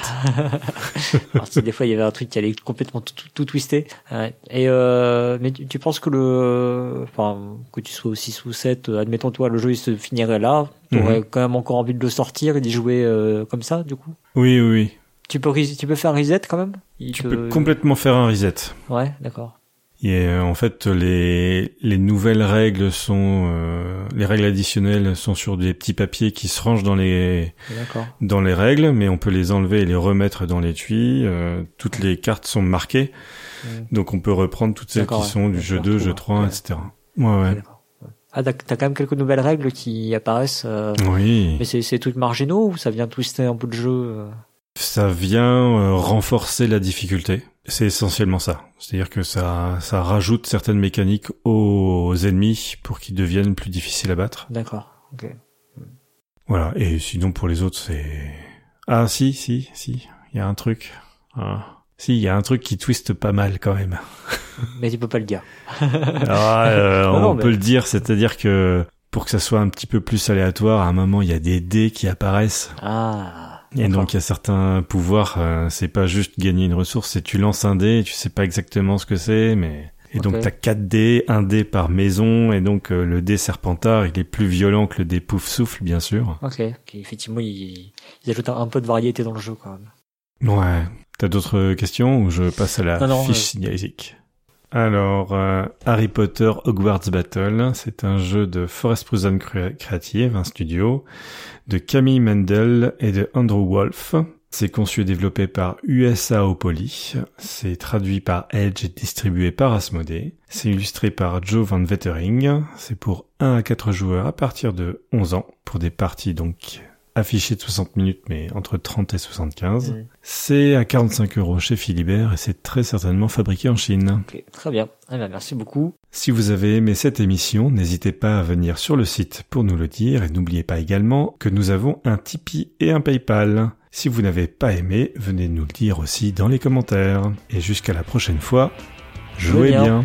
Alors, si des fois il y avait un truc qui allait complètement tout, tout, twister. Ouais. Et euh, mais tu, tu, penses que le, enfin que tu sois au 6 ou 7, admettons toi le jeu il se finirait là, tu aurais mhm. quand même encore envie de le sortir et d'y jouer comme ça du coup? Oui, oui, oui. Tu peux, tu peux faire un reset quand même? Tu peux complètement faire un reset. Ouais, d'accord. Et euh, en fait, les, les nouvelles règles sont, euh, les règles additionnelles sont sur des petits papiers qui se rangent dans les, dans les règles, mais on peut les enlever et les remettre dans l'étui. Euh, toutes les cartes sont marquées, donc on peut reprendre toutes celles qui sont du jeu 2, jeu 3, etc. Ouais, ouais. Ah, t'as quand même quelques nouvelles règles qui apparaissent. Euh, oui. Mais c'est tout marginaux ou ça vient twister un peu de jeu ça vient euh, renforcer la difficulté. C'est essentiellement ça. C'est-à-dire que ça, ça rajoute certaines mécaniques aux ennemis pour qu'ils deviennent plus difficiles à battre. D'accord. Ok. Voilà. Et sinon pour les autres, c'est ah si si si, il y a un truc. Ah. Si, il y a un truc qui twiste pas mal quand même. <laughs> Mais tu peux pas le dire. ah, euh, on peut le dire, c'est-à-dire que pour que ça soit un petit peu plus aléatoire, à un moment il y a des dés qui apparaissent. Ah. Et donc il y a certains pouvoirs, euh, c'est pas juste gagner une ressource, c'est tu lances un dé, tu sais pas exactement ce que c'est, mais et donc t'as 4 dés, un dé par maison, et donc euh, le dé serpentard, il est plus violent que le dé pouf souffle, bien sûr. Ok, effectivement, ils, ils ajoutent un peu de variété dans le jeu quand même. Ouais. T'as d'autres questions ou je passe à la fiche euh... alors, euh, Harry Potter Hogwarts Battle, c'est un jeu de Forest Prison Creative, un studio, de Camille Mendel et de Andrew Wolf. C'est conçu et développé par USAopoly. C'est traduit par Edge et distribué par Asmodee. C'est illustré par Joe Van Vettering. C'est pour 1 à 4 joueurs à partir de 11 ans pour des parties donc affiché de 60 minutes, mais entre 30 et 75. C'est à 45 euros chez Philibert et c'est très certainement fabriqué en Chine. très bien. Eh bien. Merci beaucoup. Si vous avez aimé cette émission, n'hésitez pas à venir sur le site pour nous le dire et n'oubliez pas également que nous avons un Tipeee et un PayPal. Si vous n'avez pas aimé, venez nous le dire aussi dans les commentaires. Et jusqu'à la prochaine fois, jouez bien.